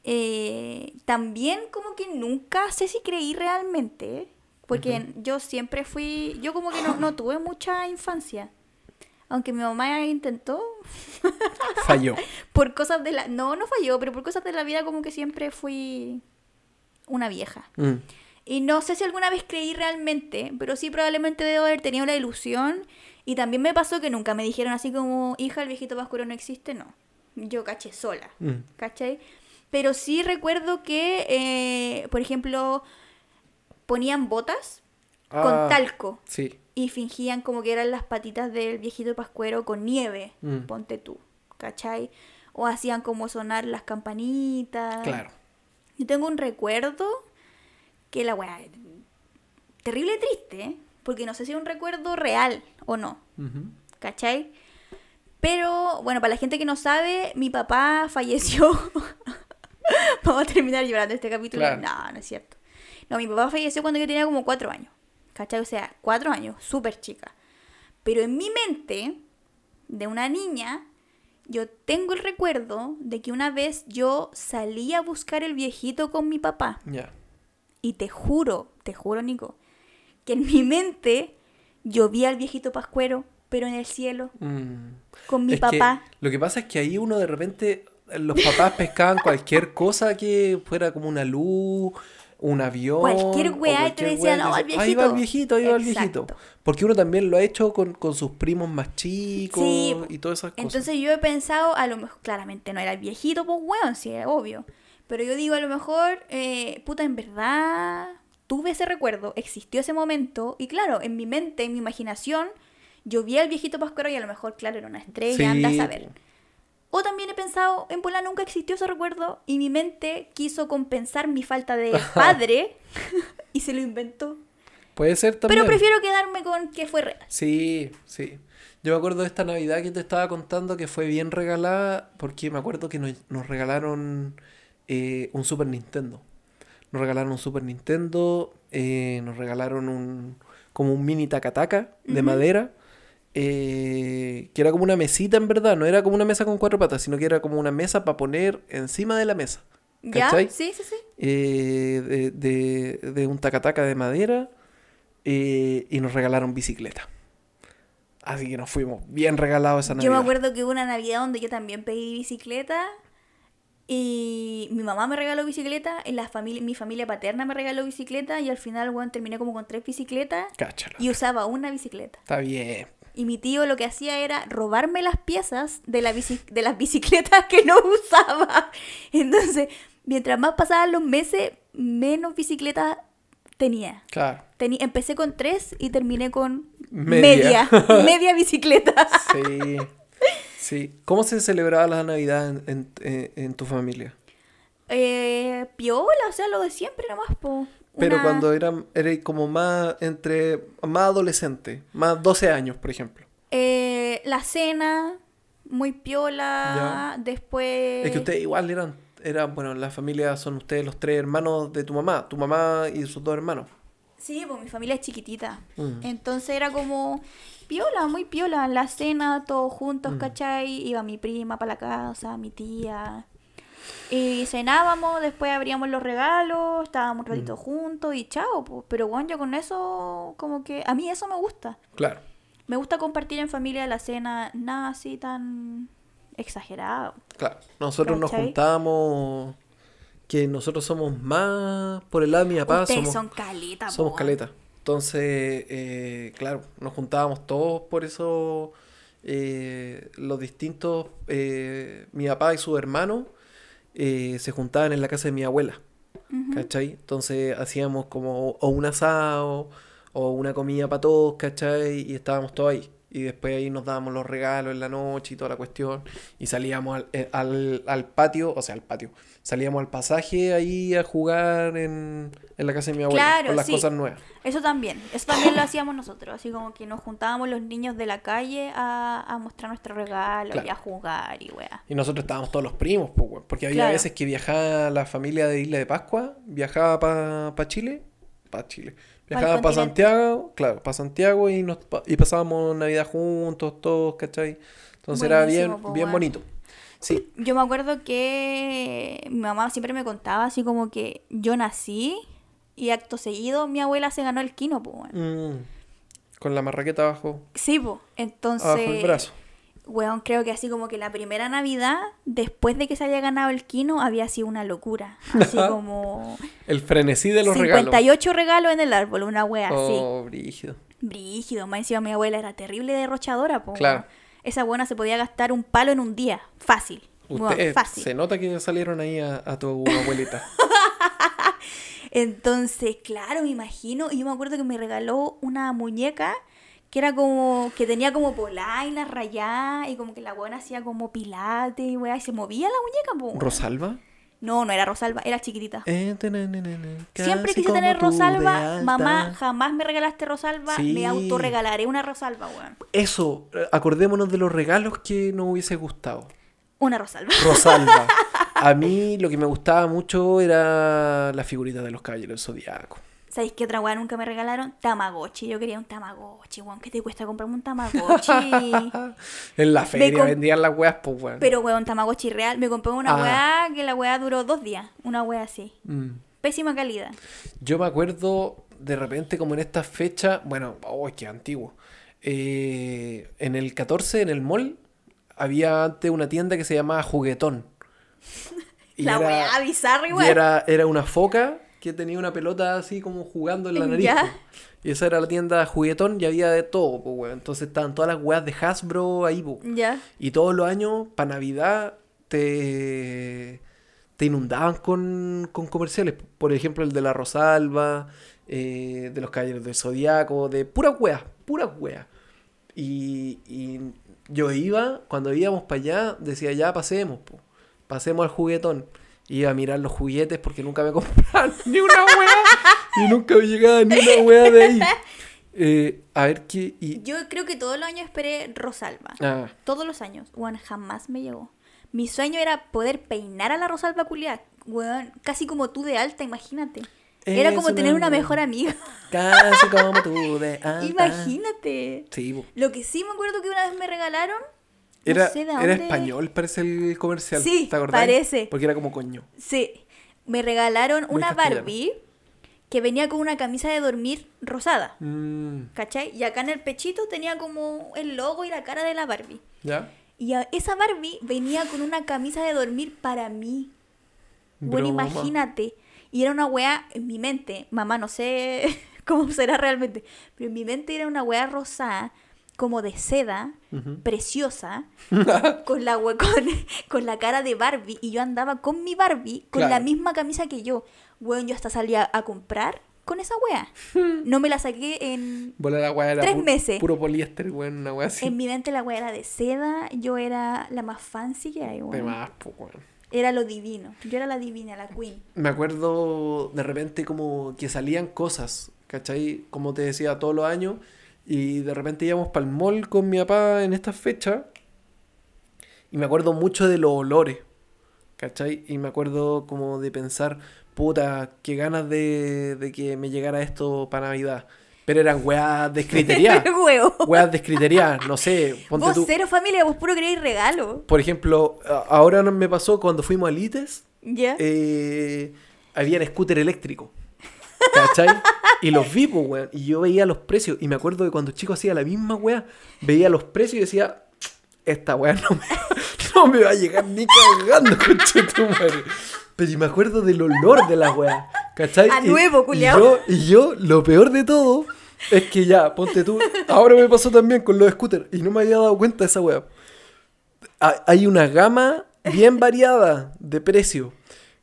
eh, también como que nunca sé si creí realmente, porque yo siempre fui, yo como que no, no tuve mucha infancia, aunque mi mamá intentó, Falló. por cosas de la, no, no falló, pero por cosas de la vida como que siempre fui una vieja. Mm. Y no sé si alguna vez creí realmente, pero sí probablemente debo haber tenido la ilusión. Y también me pasó que nunca me dijeron así como, hija, el viejito pascuero no existe, no. Yo caché sola, Mm. ¿cachai? Pero sí recuerdo que, eh, por ejemplo, ponían botas con Ah, talco Sí. y fingían como que eran las patitas del viejito pascuero con nieve, Mm. ponte tú, ¿cachai? O hacían como sonar las campanitas. Claro. Yo tengo un recuerdo que la weá. Terrible triste, ¿eh? porque no sé si es un recuerdo real o no. ¿cachai? Pero, bueno, para la gente que no sabe, mi papá falleció. Vamos a terminar llorando este capítulo. Claro. No, no es cierto. No, mi papá falleció cuando yo tenía como cuatro años. ¿Cachai? O sea, cuatro años, súper chica. Pero en mi mente, de una niña, yo tengo el recuerdo de que una vez yo salí a buscar el viejito con mi papá. Ya. Y te juro, te juro, Nico, que en mi mente yo vi al viejito pascuero, pero en el cielo, Mm. con mi Es que papá. lo que pasa es que ahí uno de repente, los papás pescaban cualquier cosa que fuera como una luz, un avión. Cualquier weá y te decían, "No, al decían, Ahí va el viejito". viejito, ahí va el viejito. Porque uno también lo ha hecho con, con sus primos más chicos Sí, y todas esas cosas. Entonces yo he pensado, a lo mejor, claramente no era el viejito, pues weón, sí, era obvio. Pero yo digo, a lo mejor, eh, puta, en verdad, tuve ese recuerdo, existió ese momento, y claro, en mi mente, en mi imaginación, yo vi al viejito pascuero y a lo mejor, claro, era una estrella, Sí, anda a saber. O también he pensado, en Pola nunca existió ese recuerdo y mi mente quiso compensar mi falta de padre y se lo inventó. Puede ser también. Pero prefiero quedarme con que fue real. Sí, sí. Yo me acuerdo de esta Navidad que te estaba contando que fue bien regalada porque me acuerdo que nos, nos regalaron eh, un Super Nintendo. Nos regalaron un Super Nintendo, eh, nos regalaron un como un mini tacataca de madera, eh, que era como una mesita en verdad, no era como una mesa con cuatro patas, sino que era como una mesa para poner encima de la mesa. ¿Ya? Sí, sí, sí. eh, de, de- de un tacataca de madera eh, y nos regalaron bicicleta. Así que nos fuimos bien regalados esa Yo Navidad. me acuerdo que hubo una Navidad donde yo también pedí bicicleta y mi mamá me regaló bicicleta, y la familia, mi familia paterna me regaló bicicleta y al final, bueno, terminé como con tres bicicletas Cáchalo. y usaba una bicicleta. Está bien. Y mi tío lo que hacía era robarme las piezas de, la de las bicicletas que no usaba. Entonces, mientras más pasaban los meses, menos bicicletas tenía. Claro. Empecé con tres y terminé con Media. media, media bicicleta. Sí. Sí. ¿Cómo se celebraba la Navidad en, en- en- en tu familia? Eh, piola, o sea, lo de siempre nomás, po. Pero Una- cuando eran era como más entre más adolescente, más 12 años, por ejemplo. Eh, la cena, muy piola, después... Es que ustedes igual eran, eran, bueno, la familia son ustedes los tres hermanos de tu mamá, tu mamá y sus dos hermanos. Sí, pues mi familia es chiquitita. Mm. Entonces era como piola, muy piola. La cena, todos Mm. juntos, ¿cachai? Iba mi prima para la casa, mi tía. Y cenábamos, después abríamos los regalos, estábamos un Mm. ratito juntos y chao. pues. Pero bueno, yo con eso, como que a mí eso me gusta. Claro. Me gusta compartir en familia la cena, nada así tan exagerado. Claro, nosotros nos juntamos que nosotros somos más por el lado de mi papá, Ustedes somos, son caleta, somos po, caleta. Entonces, eh, claro, nos juntábamos todos por eso eh, los distintos, eh, mi papá y su hermano eh, se juntaban en la casa de mi abuela, ¿cachai? Entonces hacíamos como o un asado o una comida para todos, ¿cachai? Y estábamos todos ahí. Y después ahí nos dábamos los regalos en la noche y toda la cuestión. Y salíamos al, eh, al, al patio, o sea, al patio. Salíamos al pasaje ahí a jugar en, en la casa de mi abuela. Claro, con las sí. cosas nuevas. Eso también, eso también lo hacíamos nosotros, así como que nos juntábamos los niños de la calle a, a mostrar nuestro regalo Claro. y a jugar y weá. Y nosotros estábamos todos los primos, pues, weón, porque había Claro. veces que viajaba la familia de Isla de Pascua, viajaba para Chile, para Chile, viajaba para. Santiago, claro, para Santiago y nos y pasábamos Navidad juntos, todos, ¿cachai? Entonces era bien, po, bien bonito. Sí, Yo me acuerdo que mi mamá siempre me contaba así como que yo nací y acto seguido mi abuela se ganó el quino, pues. weón. mm, con la marraqueta abajo, Sí, pues. Entonces, abajo el brazo. Weón, creo que así como que la primera Navidad, después de que se haya ganado el quino, había sido una locura. Así como El frenesí de los regalos. 58 regalos en el árbol, una wea así. Oh, brígido. Brígido, más encima mi abuela era terrible derrochadora, po. Claro. Esa buena se podía gastar un palo en un día, fácil. Weón, Usted, fácil. se nota que salieron ahí a, a tu abuelita. Entonces, claro, me imagino, y yo me acuerdo que me regaló una muñeca que era como, que tenía como polainas rayadas y como que la buena hacía como pilates y weá, y se movía la muñeca, po. ¿Rosalba? No, no era Rosalba, era chiquitita. Eh, Siempre quise tener Rosalba, mamá, jamás me regalaste Rosalba, Sí. me autorregalaré una Rosalba, weón. Eso, acordémonos de los regalos que nos hubiese gustado. Una Rosalba. Rosalba. A mí lo que me gustaba mucho era la figurita de los caballeros del zodiaco. ¿Sabéis qué otra weá nunca me regalaron? Tamagotchi. Yo quería un Tamagotchi, weón. ¿Qué te cuesta comprarme un Tamagotchi? En la feria vendían las weas, pues weón. Pero, weón, Tamagotchi real. Me compré una Ah. weá que la weá duró dos días. Una weá así. Mm. Pésima calidad. Yo me acuerdo de repente como en esta fecha, bueno, oh, qué antiguo. Eh, en el 14, en el mall, había antes una tienda que se llamaba Juguetón. Y la era- weá bizarra Y igual. era, era una foca que tenía una pelota así como jugando en la nariz. Ya. Y esa era la tienda Juguetón y había de todo, pues, weón. Entonces estaban todas las weas de Hasbro ahí. Ya. Y todos los años, para Navidad, te, te inundaban con, con comerciales. Por ejemplo, el de la Rosalba, eh, de los Caballeros del Zodiaco, de puras weas, puras weas. Y, y yo iba, cuando íbamos para allá, decía, ya pasemos, po. pasemos al juguetón. Iba a mirar los juguetes porque nunca me compraban ni una wea. y nunca me llegaba ni una wea de ahí. Eh, a ver qué... Y, Yo creo que todos los años esperé Rosalba. ah, Todos los años. Weón, jamás me llegó. Mi sueño era poder peinar a la Rosalba culiada. Weón, casi como tú de alta, imagínate. Era Es como una tener una mejor amiga. casi como tú de alta. Imagínate. Sí. Lo que sí me acuerdo que una vez me regalaron. No Era, sé de era español, parece el comercial. Sí, ¿te acordás? parece. Porque era como coño. Sí. Me regalaron Muy una castellano. Barbie que venía con una camisa de dormir rosada. Mm, ¿Cachai? Y acá en el pechito tenía como el logo y la cara de la Barbie. ¿Ya? Y esa Barbie venía con una camisa de dormir para mí. Bueno, Broma. imagínate. Y era una weá en mi mente. Mamá, no sé cómo será realmente. Pero en mi mente era una weá rosada, como de seda, preciosa, con la con, con la cara de Barbie. Y yo andaba con mi Barbie, con la misma camisa que yo. Weón, yo hasta salía a comprar con esa weá. No me la saqué en. Bola la weá era Tres pu- meses. puro poliéster, weón, una weá así. En mi mente la weá era de seda. Yo era la más fancy que hay, más, weón. Era lo divino. Yo era la divina, la queen. Me acuerdo de repente como que salían cosas, ¿cachai? Como te decía, todos los años. Y de repente íbamos para el mall con mi papá en esta fecha. Y me acuerdo mucho de los olores, ¿cachai? Y me acuerdo como de pensar, puta, qué ganas de, de que me llegara esto para Navidad. Pero eran weas descriteriadas. Huevo. weas descriteriadas, no sé. Ponte Vos tú. cero familia, vos puro queréis regalo. Por ejemplo, ahora no me pasó cuando fuimos a Lites, ¿Ya? eh, habían scooter eléctrico. ¿Cachai? Y los vi, pues, weón. Y yo veía los precios. Y me acuerdo de cuando chico hacía la misma wea, veía los precios y decía, esta wea no me, no me va a llegar ni cagando, conchetumare. Pero y me acuerdo del olor de la wea. ¿Cachai? A nuevo, y culiao. yo, y yo, lo peor de todo, es que ya, ponte tú. Ahora me pasó también con los scooters. Y no me había dado cuenta de esa ha- hay una gama bien variada de precio.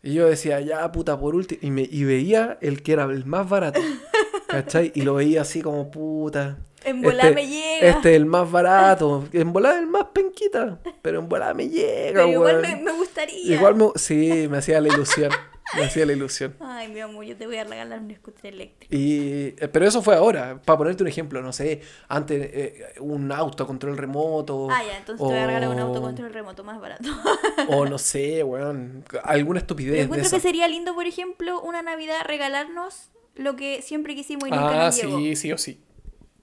Y yo decía, ya puta, por último. Y, me, y veía el que era el más barato. ¿Cachai? Y lo veía así como puta. En volá me llega. Este es el más barato. En volada el más penquita. Pero en volada me llega, Pero igual me gustaría. Igual me, sí, me hacía la ilusión. Me hacía la ilusión. Ay, mi amor, yo te voy a regalar un scooter eléctrico. Y, eh, pero eso fue ahora, para ponerte un ejemplo, no sé, antes eh, un auto a control remoto. Ah, ya, entonces te voy a regalar un auto o- control remoto más barato. O no sé, weón, alguna Yo estupidez de encuentro que sería lindo, por ejemplo, una Navidad regalarnos lo que siempre quisimos y nunca Ah, nos llegó. sí, sí o sí.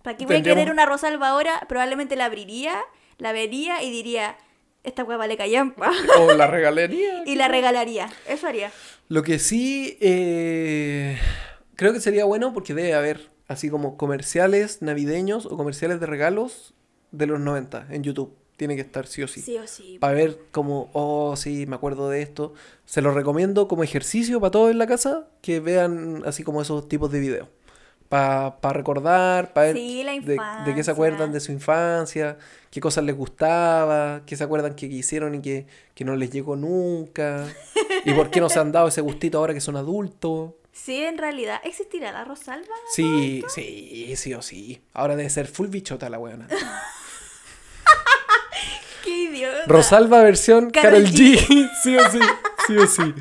¿Para qué voy a querer una Rosalba ahora? Probablemente la abriría, la vería y diría, esta hueá vale callampa. O la regalería. y la regalaría. Eso haría. Lo que sí eh, creo que sería bueno porque debe haber así como comerciales navideños o comerciales de regalos de los 90 en YouTube. Tiene que estar sí o sí. Sí o sí. Para ver como, oh, sí, me acuerdo de esto. Se los recomiendo como ejercicio para todos en la casa que vean así como esos tipos de videos. Para recordar, para ver Sí, de, de qué se acuerdan de su infancia, qué cosas les gustaba, qué se acuerdan que hicieron y que, que no les llegó nunca. y por qué no se han dado ese gustito ahora que son adultos. Sí, en realidad, ¿existirá la Rosalba? Sí, sí, sí o sí. Ahora debe ser full bichota la weona. ¡Qué idiota! Rosalba versión Carol G. G. sí o sí, sí o sí.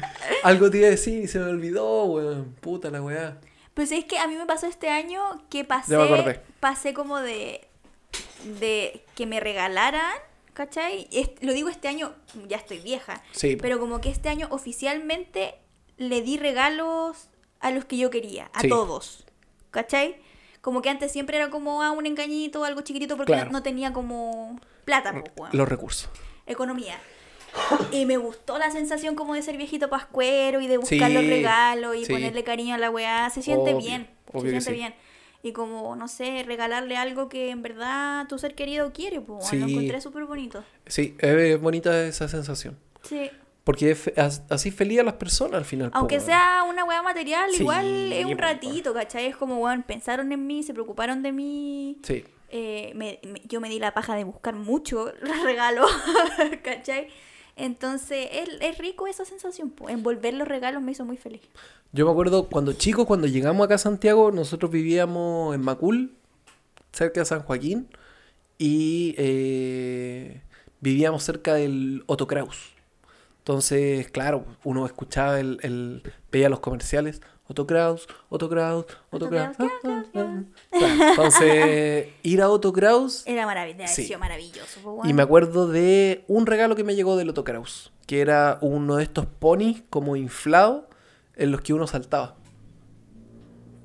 Algo te iba a decir y se me olvidó, weón. Puta la weá. Pues es que a mí me pasó este año que pasé, pasé como de, de que me regalaran, ¿cachai? Lo digo este año, ya estoy vieja, Sí. pero como que este año oficialmente le di regalos a los que yo quería, a Sí. todos, ¿cachai? Como que antes siempre era como ah, un engañito, algo chiquitito, porque Claro. no, no tenía como plata, po, weón. Los recursos. economía. Y me gustó la sensación como de ser viejito pascuero y de buscar Sí, los regalos y sí. ponerle cariño a la weá. Se siente Obvio, bien. obvio se siente sí. bien. Y como, no sé, regalarle algo que en verdad tu ser querido quiere, pues lo encontré súper bonito. Sí, es bonita esa sensación. Sí. Porque es así feliz a las personas al final. Aunque sea una weá material, igual es un po, ratito, ¿cachai? Es como, weón, pensaron en mí, se preocuparon de mí. Sí. Eh, me- me- yo me di la paja de buscar mucho los regalos, ¿cachai? Entonces, es, es rico esa sensación. Envolver los regalos me hizo muy feliz. Yo me acuerdo cuando chicos, cuando llegamos acá a Santiago, nosotros vivíamos en Macul, cerca de San Joaquín, y eh, vivíamos cerca del Otto Kraus. Entonces, claro, uno escuchaba el, el veía los comerciales, Otto Kraus, Otto Kraus, Otto Otto Kraus. Kraus, ah, ah, ah. Entonces, ir a Otto Kraus Era maravilloso, Sí. maravilloso. y me acuerdo de un regalo que me llegó del Otto Kraus, que era uno de estos ponis como inflados en los que uno saltaba.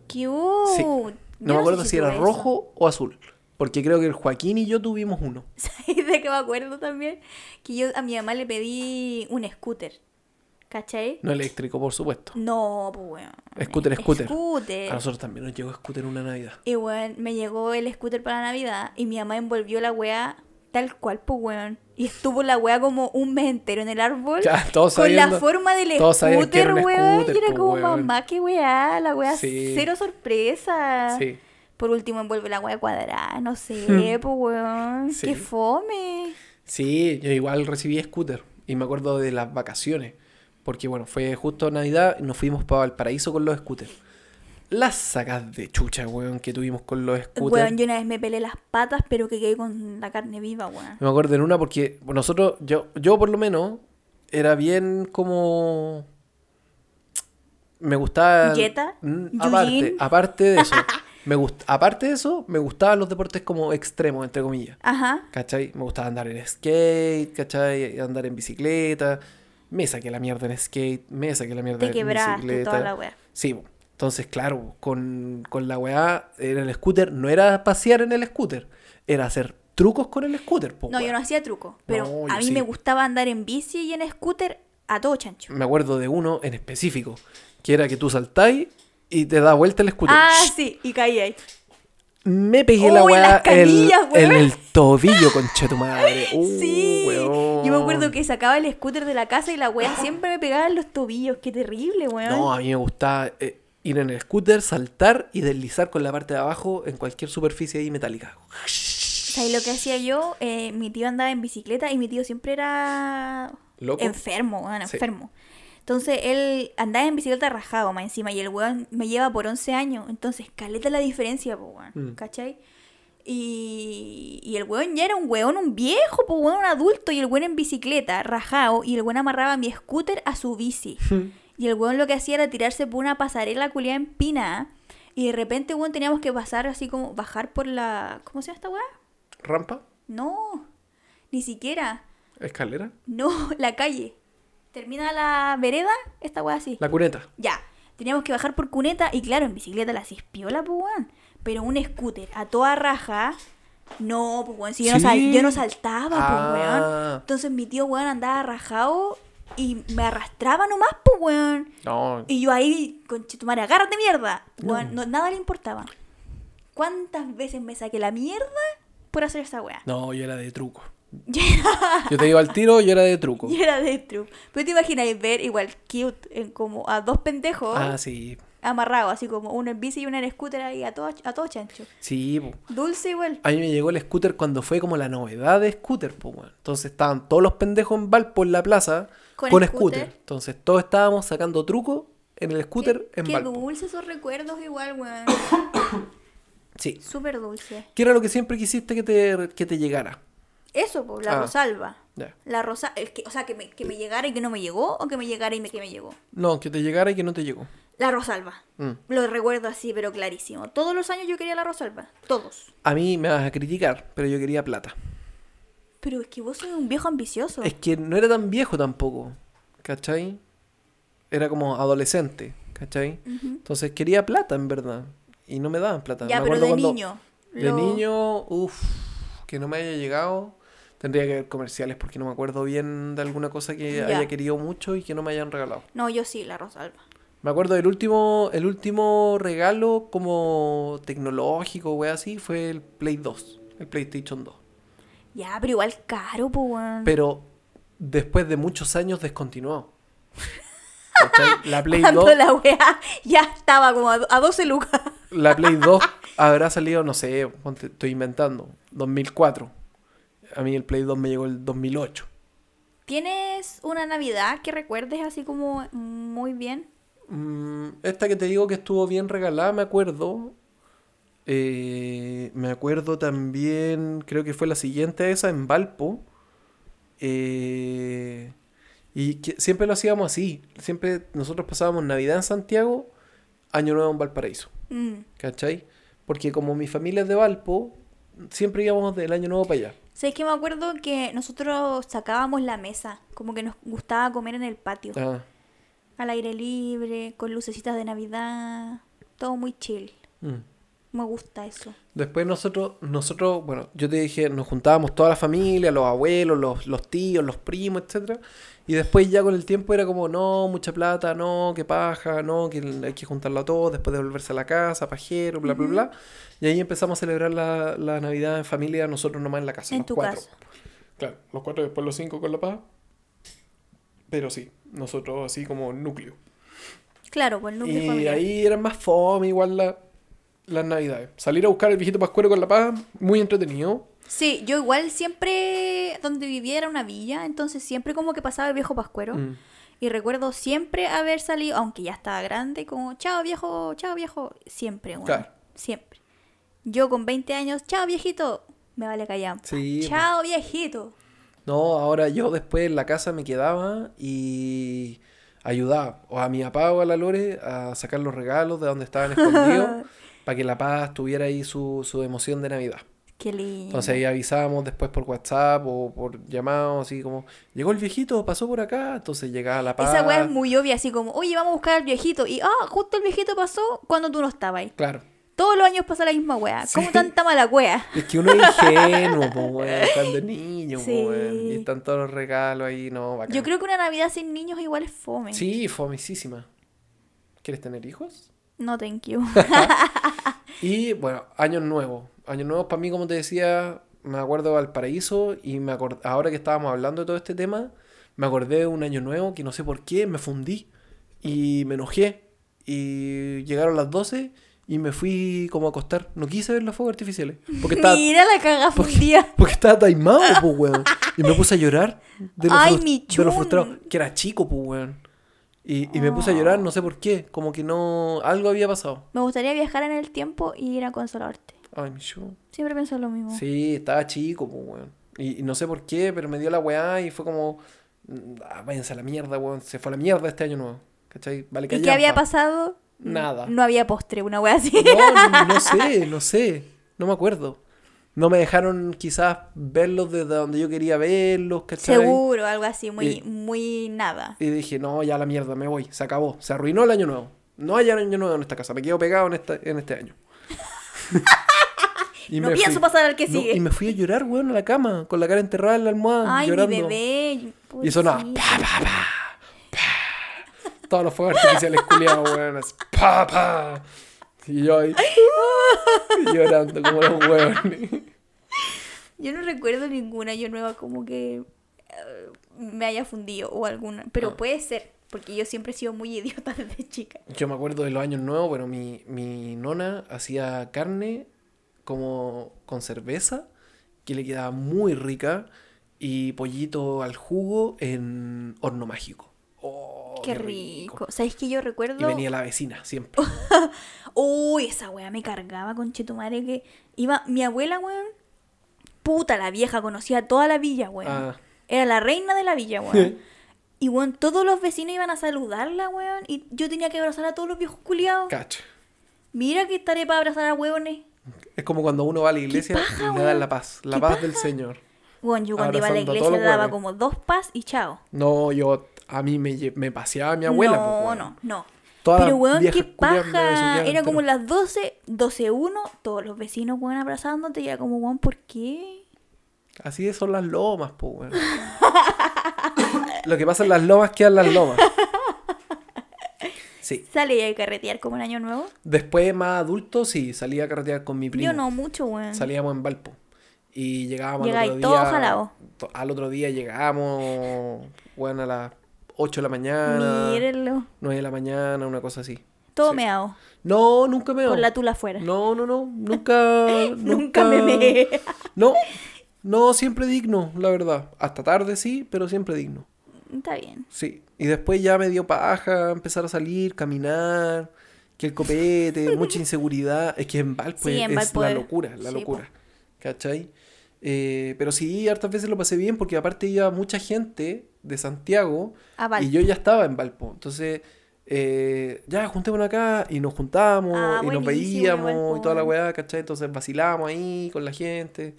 Cute. Sí. No me acuerdo si era eso. rojo o azul. Porque creo que el Joaquín y yo tuvimos uno. ¿Sabes de qué me acuerdo también? Que yo a mi mamá le pedí un scooter. ¿Cachai? No eléctrico, por supuesto. No, pues weón. Scooter, scooter. Scooter. A nosotros también nos llegó scooter una Navidad. Y weón, me llegó el scooter para Navidad y mi mamá envolvió la weá tal cual, pues weón. Y estuvo la weá como un mes entero en el árbol. Ya, todos con la forma del scooter, weón. y era pues, como, weón. mamá, qué weá, la weá Sí. cero sorpresa. Sí. Por último envuelve la weá cuadrada, no sé, pues weón. Sí. Qué fome. Sí, yo igual recibí scooter. Y me acuerdo de las vacaciones. Porque bueno, fue justo Navidad y nos fuimos para Valparaíso con los scooters. Las sacas de chucha, weón, que tuvimos con los scooters. Weón, yo una vez me pelé las patas, pero que quedé con la carne viva, weón. Me acuerdo en una porque nosotros, yo, yo por lo menos, era bien como... Me gustaba... Mm, Aparte, aparte de eso, me gust, aparte de eso, me gustaban los deportes como extremos, entre comillas. Ajá. ¿Cachai? Me gustaba andar en skate, ¿cachai? Andar en bicicleta. Me saqué la mierda en skate, me saqué la mierda Te en quebraste bicicleta. toda la weá. Sí. Entonces, claro, con, con la weá en el scooter no era pasear en el scooter, era hacer trucos con el scooter. po, No, yo no hacía truco. Pero No, a mí sí. me gustaba andar en bici y en scooter a todo chancho. Me acuerdo de uno en específico, que era que tú saltáis y te da vuelta el scooter. Ah, sí, y caí ahí. Me pegué la weá el- en el tobillo, conche tu madre. Uh, sí. weón. Yo me acuerdo que sacaba el scooter de la casa y la wea siempre me pegaba en los tobillos. Qué terrible, weón. No, a mí me gustaba eh, ir en el scooter, saltar y deslizar con la parte de abajo en cualquier superficie ahí metálica. ¿Sabes lo que hacía yo? Eh, mi tío andaba en bicicleta y mi tío siempre era ¿Loco? enfermo, weón, Sí. Entonces él andaba en bicicleta rajado más encima y el weón me lleva por 11 años. Entonces, caleta la diferencia, po, weón. Mm. ¿Cachai? Y, y el weón ya era un weón, un viejo, po, weón, un adulto. Y el weón en bicicleta, rajado. Y el weón amarraba mi scooter a su bici. y el weón lo que hacía era tirarse por una pasarela culiada en pina. Y de repente, weón, teníamos que pasar así como, bajar por la... ¿Cómo se llama esta weá? ¿Rampa? No, ni siquiera. ¿Escalera? No, la calle. Termina la vereda, esta weá así. La cuneta. Ya. Teníamos que bajar por cuneta y claro, en bicicleta la cispiola, pues weón. Pero un scooter a toda raja. No, pues weón, si yo, no, sal- yo no saltaba, pues Ah. weón. Entonces mi tío weón andaba rajado y me arrastraba nomás, pues weón. No. Y yo ahí, con chitumare, agárrate mierda. Weón, no, nada le importaba. ¿Cuántas veces me saqué la mierda por hacer esa weá? No, yo era de truco. Yo te iba al tiro, yo era de truco. Y era de true. Pero te imaginas ver igual cute en como a dos pendejos Ah, sí. amarrados, así como uno en bici y uno en scooter ahí a todo, a todo chancho. Sí, po. Dulce igual. A mí me llegó el scooter cuando fue como la novedad de scooter, pues. Entonces estaban todos los pendejos en Valpo en la plaza Con con, scooter. scooter. Entonces todos estábamos sacando truco en el scooter qué, en qué Valpo. dulce esos recuerdos igual, weón. Sí. Súper dulce. ¿Qué era lo que siempre quisiste que te, que te llegara? Eso, pues, la Ah. Rosalba. La rosa, el que, o sea, que me, que me llegara y que no me llegó, o que me llegara y me, que me llegó. No, que te llegara y que no te llegó. La Rosalba. Mm. Lo recuerdo así, pero clarísimo. Todos los años yo quería la Rosalba. Todos. A mí me vas a criticar, pero yo quería plata. Pero es que vos sos un viejo ambicioso. Es que no era tan viejo tampoco, ¿cachai? Era como adolescente, ¿cachai? Entonces quería plata, en verdad. Y no me daban plata. ya, Me pero de cuando- niño. De Lo- niño, uff, que no me haya llegado. Tendría que ver comerciales porque no me acuerdo bien de alguna cosa que Ya. haya querido mucho y que no me hayan regalado. No, yo sí, la Rosalba. Me acuerdo del último, el último regalo como tecnológico, wey, así, fue el Play 2, el PlayStation 2. Ya, pero igual caro, pues. Pero después de muchos años descontinuó. ¿Cachai? La Play Cuando 2, la weá ya estaba como a, do- a 12 lucas. la Play 2 habrá salido, no sé, estoy inventando, 2004. A mí el Play 2 me llegó el 2008. ¿Tienes una Navidad que recuerdes así como muy bien? Mm, esta que te digo que estuvo bien regalada, me acuerdo. Eh, me acuerdo también, creo que fue la siguiente esa, en Valpo. Eh, y que siempre lo hacíamos así. Siempre nosotros pasábamos Navidad en Santiago, Año Nuevo en Valparaíso. Mm. ¿Cachai? Porque como mi familia es de Valpo, siempre íbamos del Año Nuevo para allá. ¿Sabes que me acuerdo que nosotros sacábamos la mesa? Como que nos gustaba comer en el patio. Ah, Al aire libre, con lucecitas de Navidad. Todo muy chill. mm. Me gusta eso. Después nosotros, nosotros, bueno, yo te dije, nos juntábamos toda la familia, los abuelos, los, los tíos, los primos, etcétera. Y después ya con el tiempo era como, no, mucha plata, no, que paja, no, que hay que juntarlo a todos, después de volverse a la casa, pajero, bla, bla, bla. Y ahí empezamos a celebrar la, la Navidad en familia, nosotros nomás en la casa. En los tu cuatro. casa. Claro, los cuatro, después los cinco con la paz. Pero sí, nosotros así como núcleo. Claro, pues núcleo Y familiar. ahí eran más fome igual la, las navidades. Salir a buscar el viejito pascuero con la paz, muy entretenido. Sí, yo igual siempre, donde vivía era una villa, entonces siempre como que pasaba el viejo pascuero. Mm. Y recuerdo siempre haber salido, aunque ya estaba grande, como, chao viejo, chao viejo, siempre, weón, Claro. siempre. Yo con 20 años, chao viejito, me vale callar. Sí, Chao viejito. No, ahora yo después en la casa me quedaba y ayudaba o a mi papá o a la Lore a sacar los regalos de donde estaban escondidos para que la paz tuviera ahí su, su emoción de Navidad. Qué lindo. Entonces ahí avisábamos después por WhatsApp o por llamado, así como, llegó el viejito, pasó por acá, entonces llegaba la paz. Esa weá es muy obvia, así como, oye, vamos a buscar al viejito. Y, ah, justo el viejito pasó cuando tú no estabas ahí. Claro. Todos los años pasa la misma weá. ¿Cómo Sí. tanta mala weá? Es que uno es ingenuo, po, weón, cuando es niño, po, weón, y están todos los regalos ahí, no, bacán. Yo creo que una Navidad sin niños igual es fome. Sí, fomicísima. ¿Quieres tener hijos? No, thank you. Y bueno, años nuevos. Años nuevos para mí, como te decía, me acuerdo de Valparaíso y me ahora que estábamos hablando de todo este tema, me acordé de un año nuevo que no sé por qué, me fundí y me enojé. Y llegaron las 12 y me fui como a acostar. No quise ver los fuegos artificiales. Porque estaba, Mira la caga fundida. porque estaba taimado, pues, weón. Y me puse a llorar de lo, Ay, mi de lo frustrado. Que era chico, pues, weón. Y, y me puse a llorar, no sé por qué. Como que no... Algo había pasado. Me gustaría viajar en el tiempo y ir a consolarte. Ay, mi chun. Siempre pienso lo mismo. Sí, estaba chico, pues, weón. Y, y no sé por qué, pero me dio la weá y fue como. mm, Ah, váyanse a la mierda, weón. Se fue a la mierda este año nuevo. ¿Cachai? Vale, ¿Y qué había pasado? Nada. No había postre, una wea así. No, no sé, no sé. No me acuerdo. No me dejaron quizás verlos desde donde yo quería verlos, ¿cachai? Seguro, algo así, muy, Y- muy nada. Y dije, no, ya la mierda, me voy. Se acabó. Se arruinó el año nuevo. No hay año nuevo en esta casa. Me quedo pegado en, esta, en este año. Y no pienso fui. pasar al que No, sigue. y me fui a llorar, weón, a la cama, con la cara enterrada en la almohada, Ay, llorando. mi bebé. Y sonaba pobrecito. pa, pa, pa, pa. Todos los fuegos artificiales culiados, weón, así, pa, pa. Y yo ahí llorando como los huevones. Yo no recuerdo ninguna yo nueva como que eh, me haya fundido o alguna. Pero Ah. puede ser, porque yo siempre he sido muy idiota desde chica. Yo me acuerdo de los años nuevos, pero mi, mi nona hacía carne como con cerveza, que le quedaba muy rica, y pollito al jugo en horno mágico. Oh, Qué rico. ¿Sabes que yo Y recuerdo? venía la vecina siempre. Uy, esa wea me cargaba con Chetumare que iba. Mi abuela, weón. Puta, la vieja conocía toda la villa, weón. Ah. Era la reina de la villa, weón. y weón, todos los vecinos iban a saludarla, weón. Y yo tenía que abrazar a todos los viejos culiados. Cacho. Mira que estaré para abrazar a hueones. Es como cuando uno va a la iglesia paja, y le dan la paz, la ¿Qué paz del? Señor. Weón, yo cuando iba a la iglesia le daba como dos pas y chao. No, yo, a mí me, me paseaba mi abuela. no, pues, no, no. Pero weón, qué paja. Era como las 12, 12, 1, todos los vecinos, weón, abrazándote. Y era como, weón, ¿por qué? Así son las lomas, pues, weón. Lo que pasa en las lomas quedan las lomas. Sí. Sale a carretear como el año nuevo. Después, más adulto, sí, salía a carretear con mi primo. Yo no mucho, weón. Salíamos en Valpo. Y llegábamos al otro todo día. jalado. Al otro día llegábamos, bueno, a las 8 de la mañana. Mírenlo. 9 de la mañana, una cosa así. Todo Sí. meado. No, nunca me Con la tula afuera. No, no, no, nunca, Nunca me meé. No, no, siempre digno, la verdad. Hasta tarde sí, pero siempre digno. Está bien. Sí. Y después ya me dio paja empezar a salir, caminar, que el copete, mucha inseguridad. Es que en Valpo Sí, es, en es Valpo la locura, la sí, locura. ¿Cachai? Eh, pero sí, hartas veces lo pasé bien porque aparte iba mucha gente de Santiago y yo ya estaba en Valpo. Entonces, eh, ya juntémonos acá y nos juntábamos Ah, y nos veíamos y toda la po. weá, ¿cachai? Entonces vacilábamos ahí con la gente.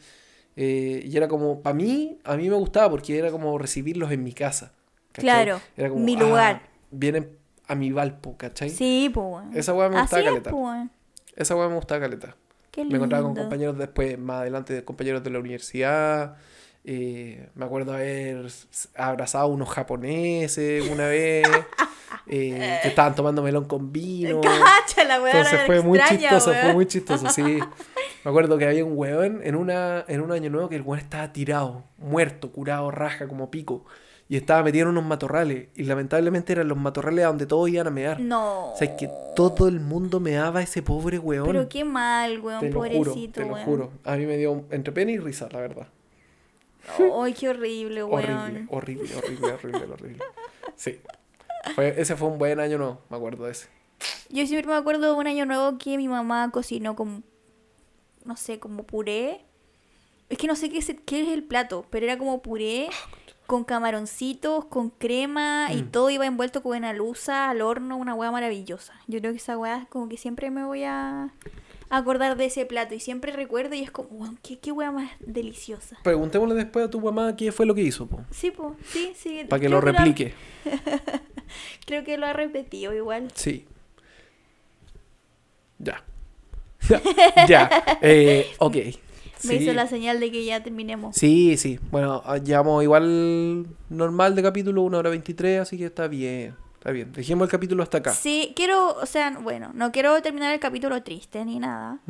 eh, y era como, para mí, a mí me gustaba porque era como recibirlos en mi casa. ¿Cachai? Claro, Era como, mi ah, lugar. vienen a mi Valpo, ¿cachai? Sí, pues. Esa weá me Así gustaba es, caleta. weón. Esa weá me gustaba caleta. Qué Me encontraba con lindo. compañeros después, más adelante, de compañeros de la universidad. eh, me acuerdo haber abrazado a unos japoneses una vez. eh, que estaban tomando melón con vino. Cacha la weá. Entonces fue muy extraña, chistoso, fue muy chistoso, sí. Me acuerdo que había un weón en, una, en un año nuevo que el weón estaba tirado, muerto, curado, raja, como pico. Y estaba metido en unos matorrales. Y lamentablemente eran los matorrales a donde todos iban a mear. No. O sea, es que todo el mundo meaba a ese pobre weón. Pero qué mal, weón, Te lo juro, pobrecito, te lo weón. juro. A mí me dio entre pena y risa, la verdad. Ay, qué horrible, weón. Horrible, horrible, horrible, horrible, horrible. Sí. Fue- ese fue un buen año nuevo, me acuerdo de ese. Yo siempre me acuerdo de un año nuevo que mi mamá cocinó como, no sé, como puré. Es que no sé qué es, qué es el plato, pero era como puré con camaroncitos, con crema y Mm. todo iba envuelto con una luza al horno, una hueá maravillosa. Yo creo que esa hueá como que siempre me voy a, acordar de ese plato y siempre recuerdo y es como, "Weón, qué, qué wea más deliciosa. Preguntémosle después a tu mamá qué fue lo que hizo, po. Sí, pues, sí, sí. Para que creo lo replique. creo que lo ha repetido igual. Sí. Ya. ya. Eh, ok. Me Sí. hizo la señal de que ya terminemos. Sí, sí. Bueno, ah, llevamos igual normal de capítulo, una hora 23, así que está bien. Está bien. Dejemos el capítulo hasta acá. Sí, quiero, o sea, bueno, no quiero terminar el capítulo triste ni nada.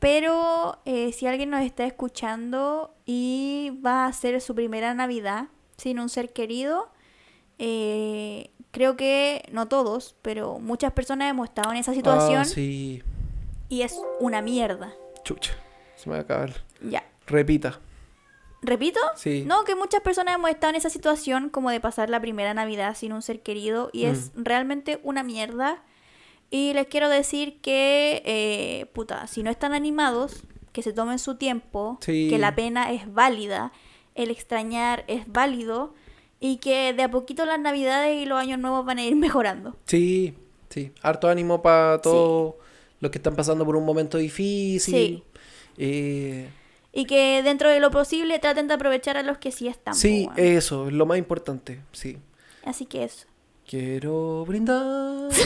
Pero eh, si alguien nos está escuchando y va a hacer su primera Navidad sin un ser querido, eh, creo que no todos, pero muchas personas hemos estado en esa situación Ah, sí. y es una mierda. Chucha. Se me va a acabar. Ya. Repita. ¿Repito? Sí. No, que muchas personas hemos estado en esa situación como de pasar la primera Navidad sin un ser querido y es Mm. realmente una mierda. Y les quiero decir que, eh, puta, si no están animados, que se tomen su tiempo, Sí. que la pena es válida, el extrañar es válido y que de a poquito las Navidades y los años nuevos van a ir mejorando. Sí, sí. Harto ánimo para todos los que están pasando por un momento difícil. Sí. Eh, Y que dentro de lo posible traten de aprovechar a los que sí están. sí, eso, es lo más importante. Sí. Así que eso. Quiero brindar.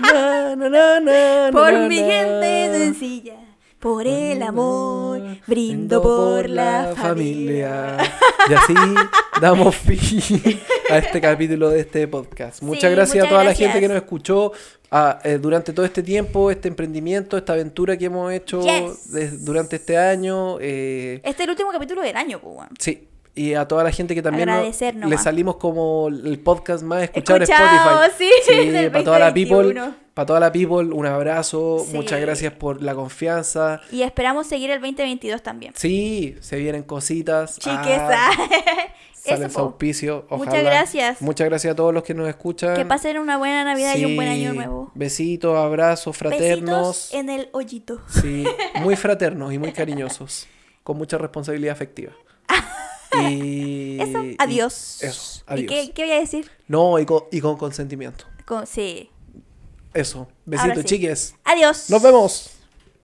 Na, na, na, na, Por mi gente sencilla, por el amor, brindo por la familia. Y así damos fin a este capítulo de este podcast. Muchas Sí, gracias a toda la gente que nos escuchó eh, durante todo este tiempo, este emprendimiento, esta aventura que hemos hecho Yes. durante este año. eh, Este es el último capítulo del año, pues, weón. sí. Y a toda la gente que también le salimos como el podcast más escuchado en Spotify. sí, del para toda la people, 2021. Para toda la people, un abrazo, Sí. muchas gracias por la confianza. Y esperamos seguir el 2022 también. Sí, se vienen cositas. Chiqueza. Ah, Eso, su po. auspicio. Muchas ojalá. gracias. Muchas gracias a todos los que nos escuchan. Que pasen una buena Navidad y un buen año nuevo. Besitos, abrazos, fraternos. Besitos en el hoyito. Sí, muy fraternos y muy cariñosos. Con mucha responsabilidad afectiva. Y, Eso, y- adiós. eso, ¿Y adiós. qué, qué voy a decir? No, y con, y con consentimiento. Con- sí. Eso. Besitos, sí. chiques. Adiós. Nos vemos.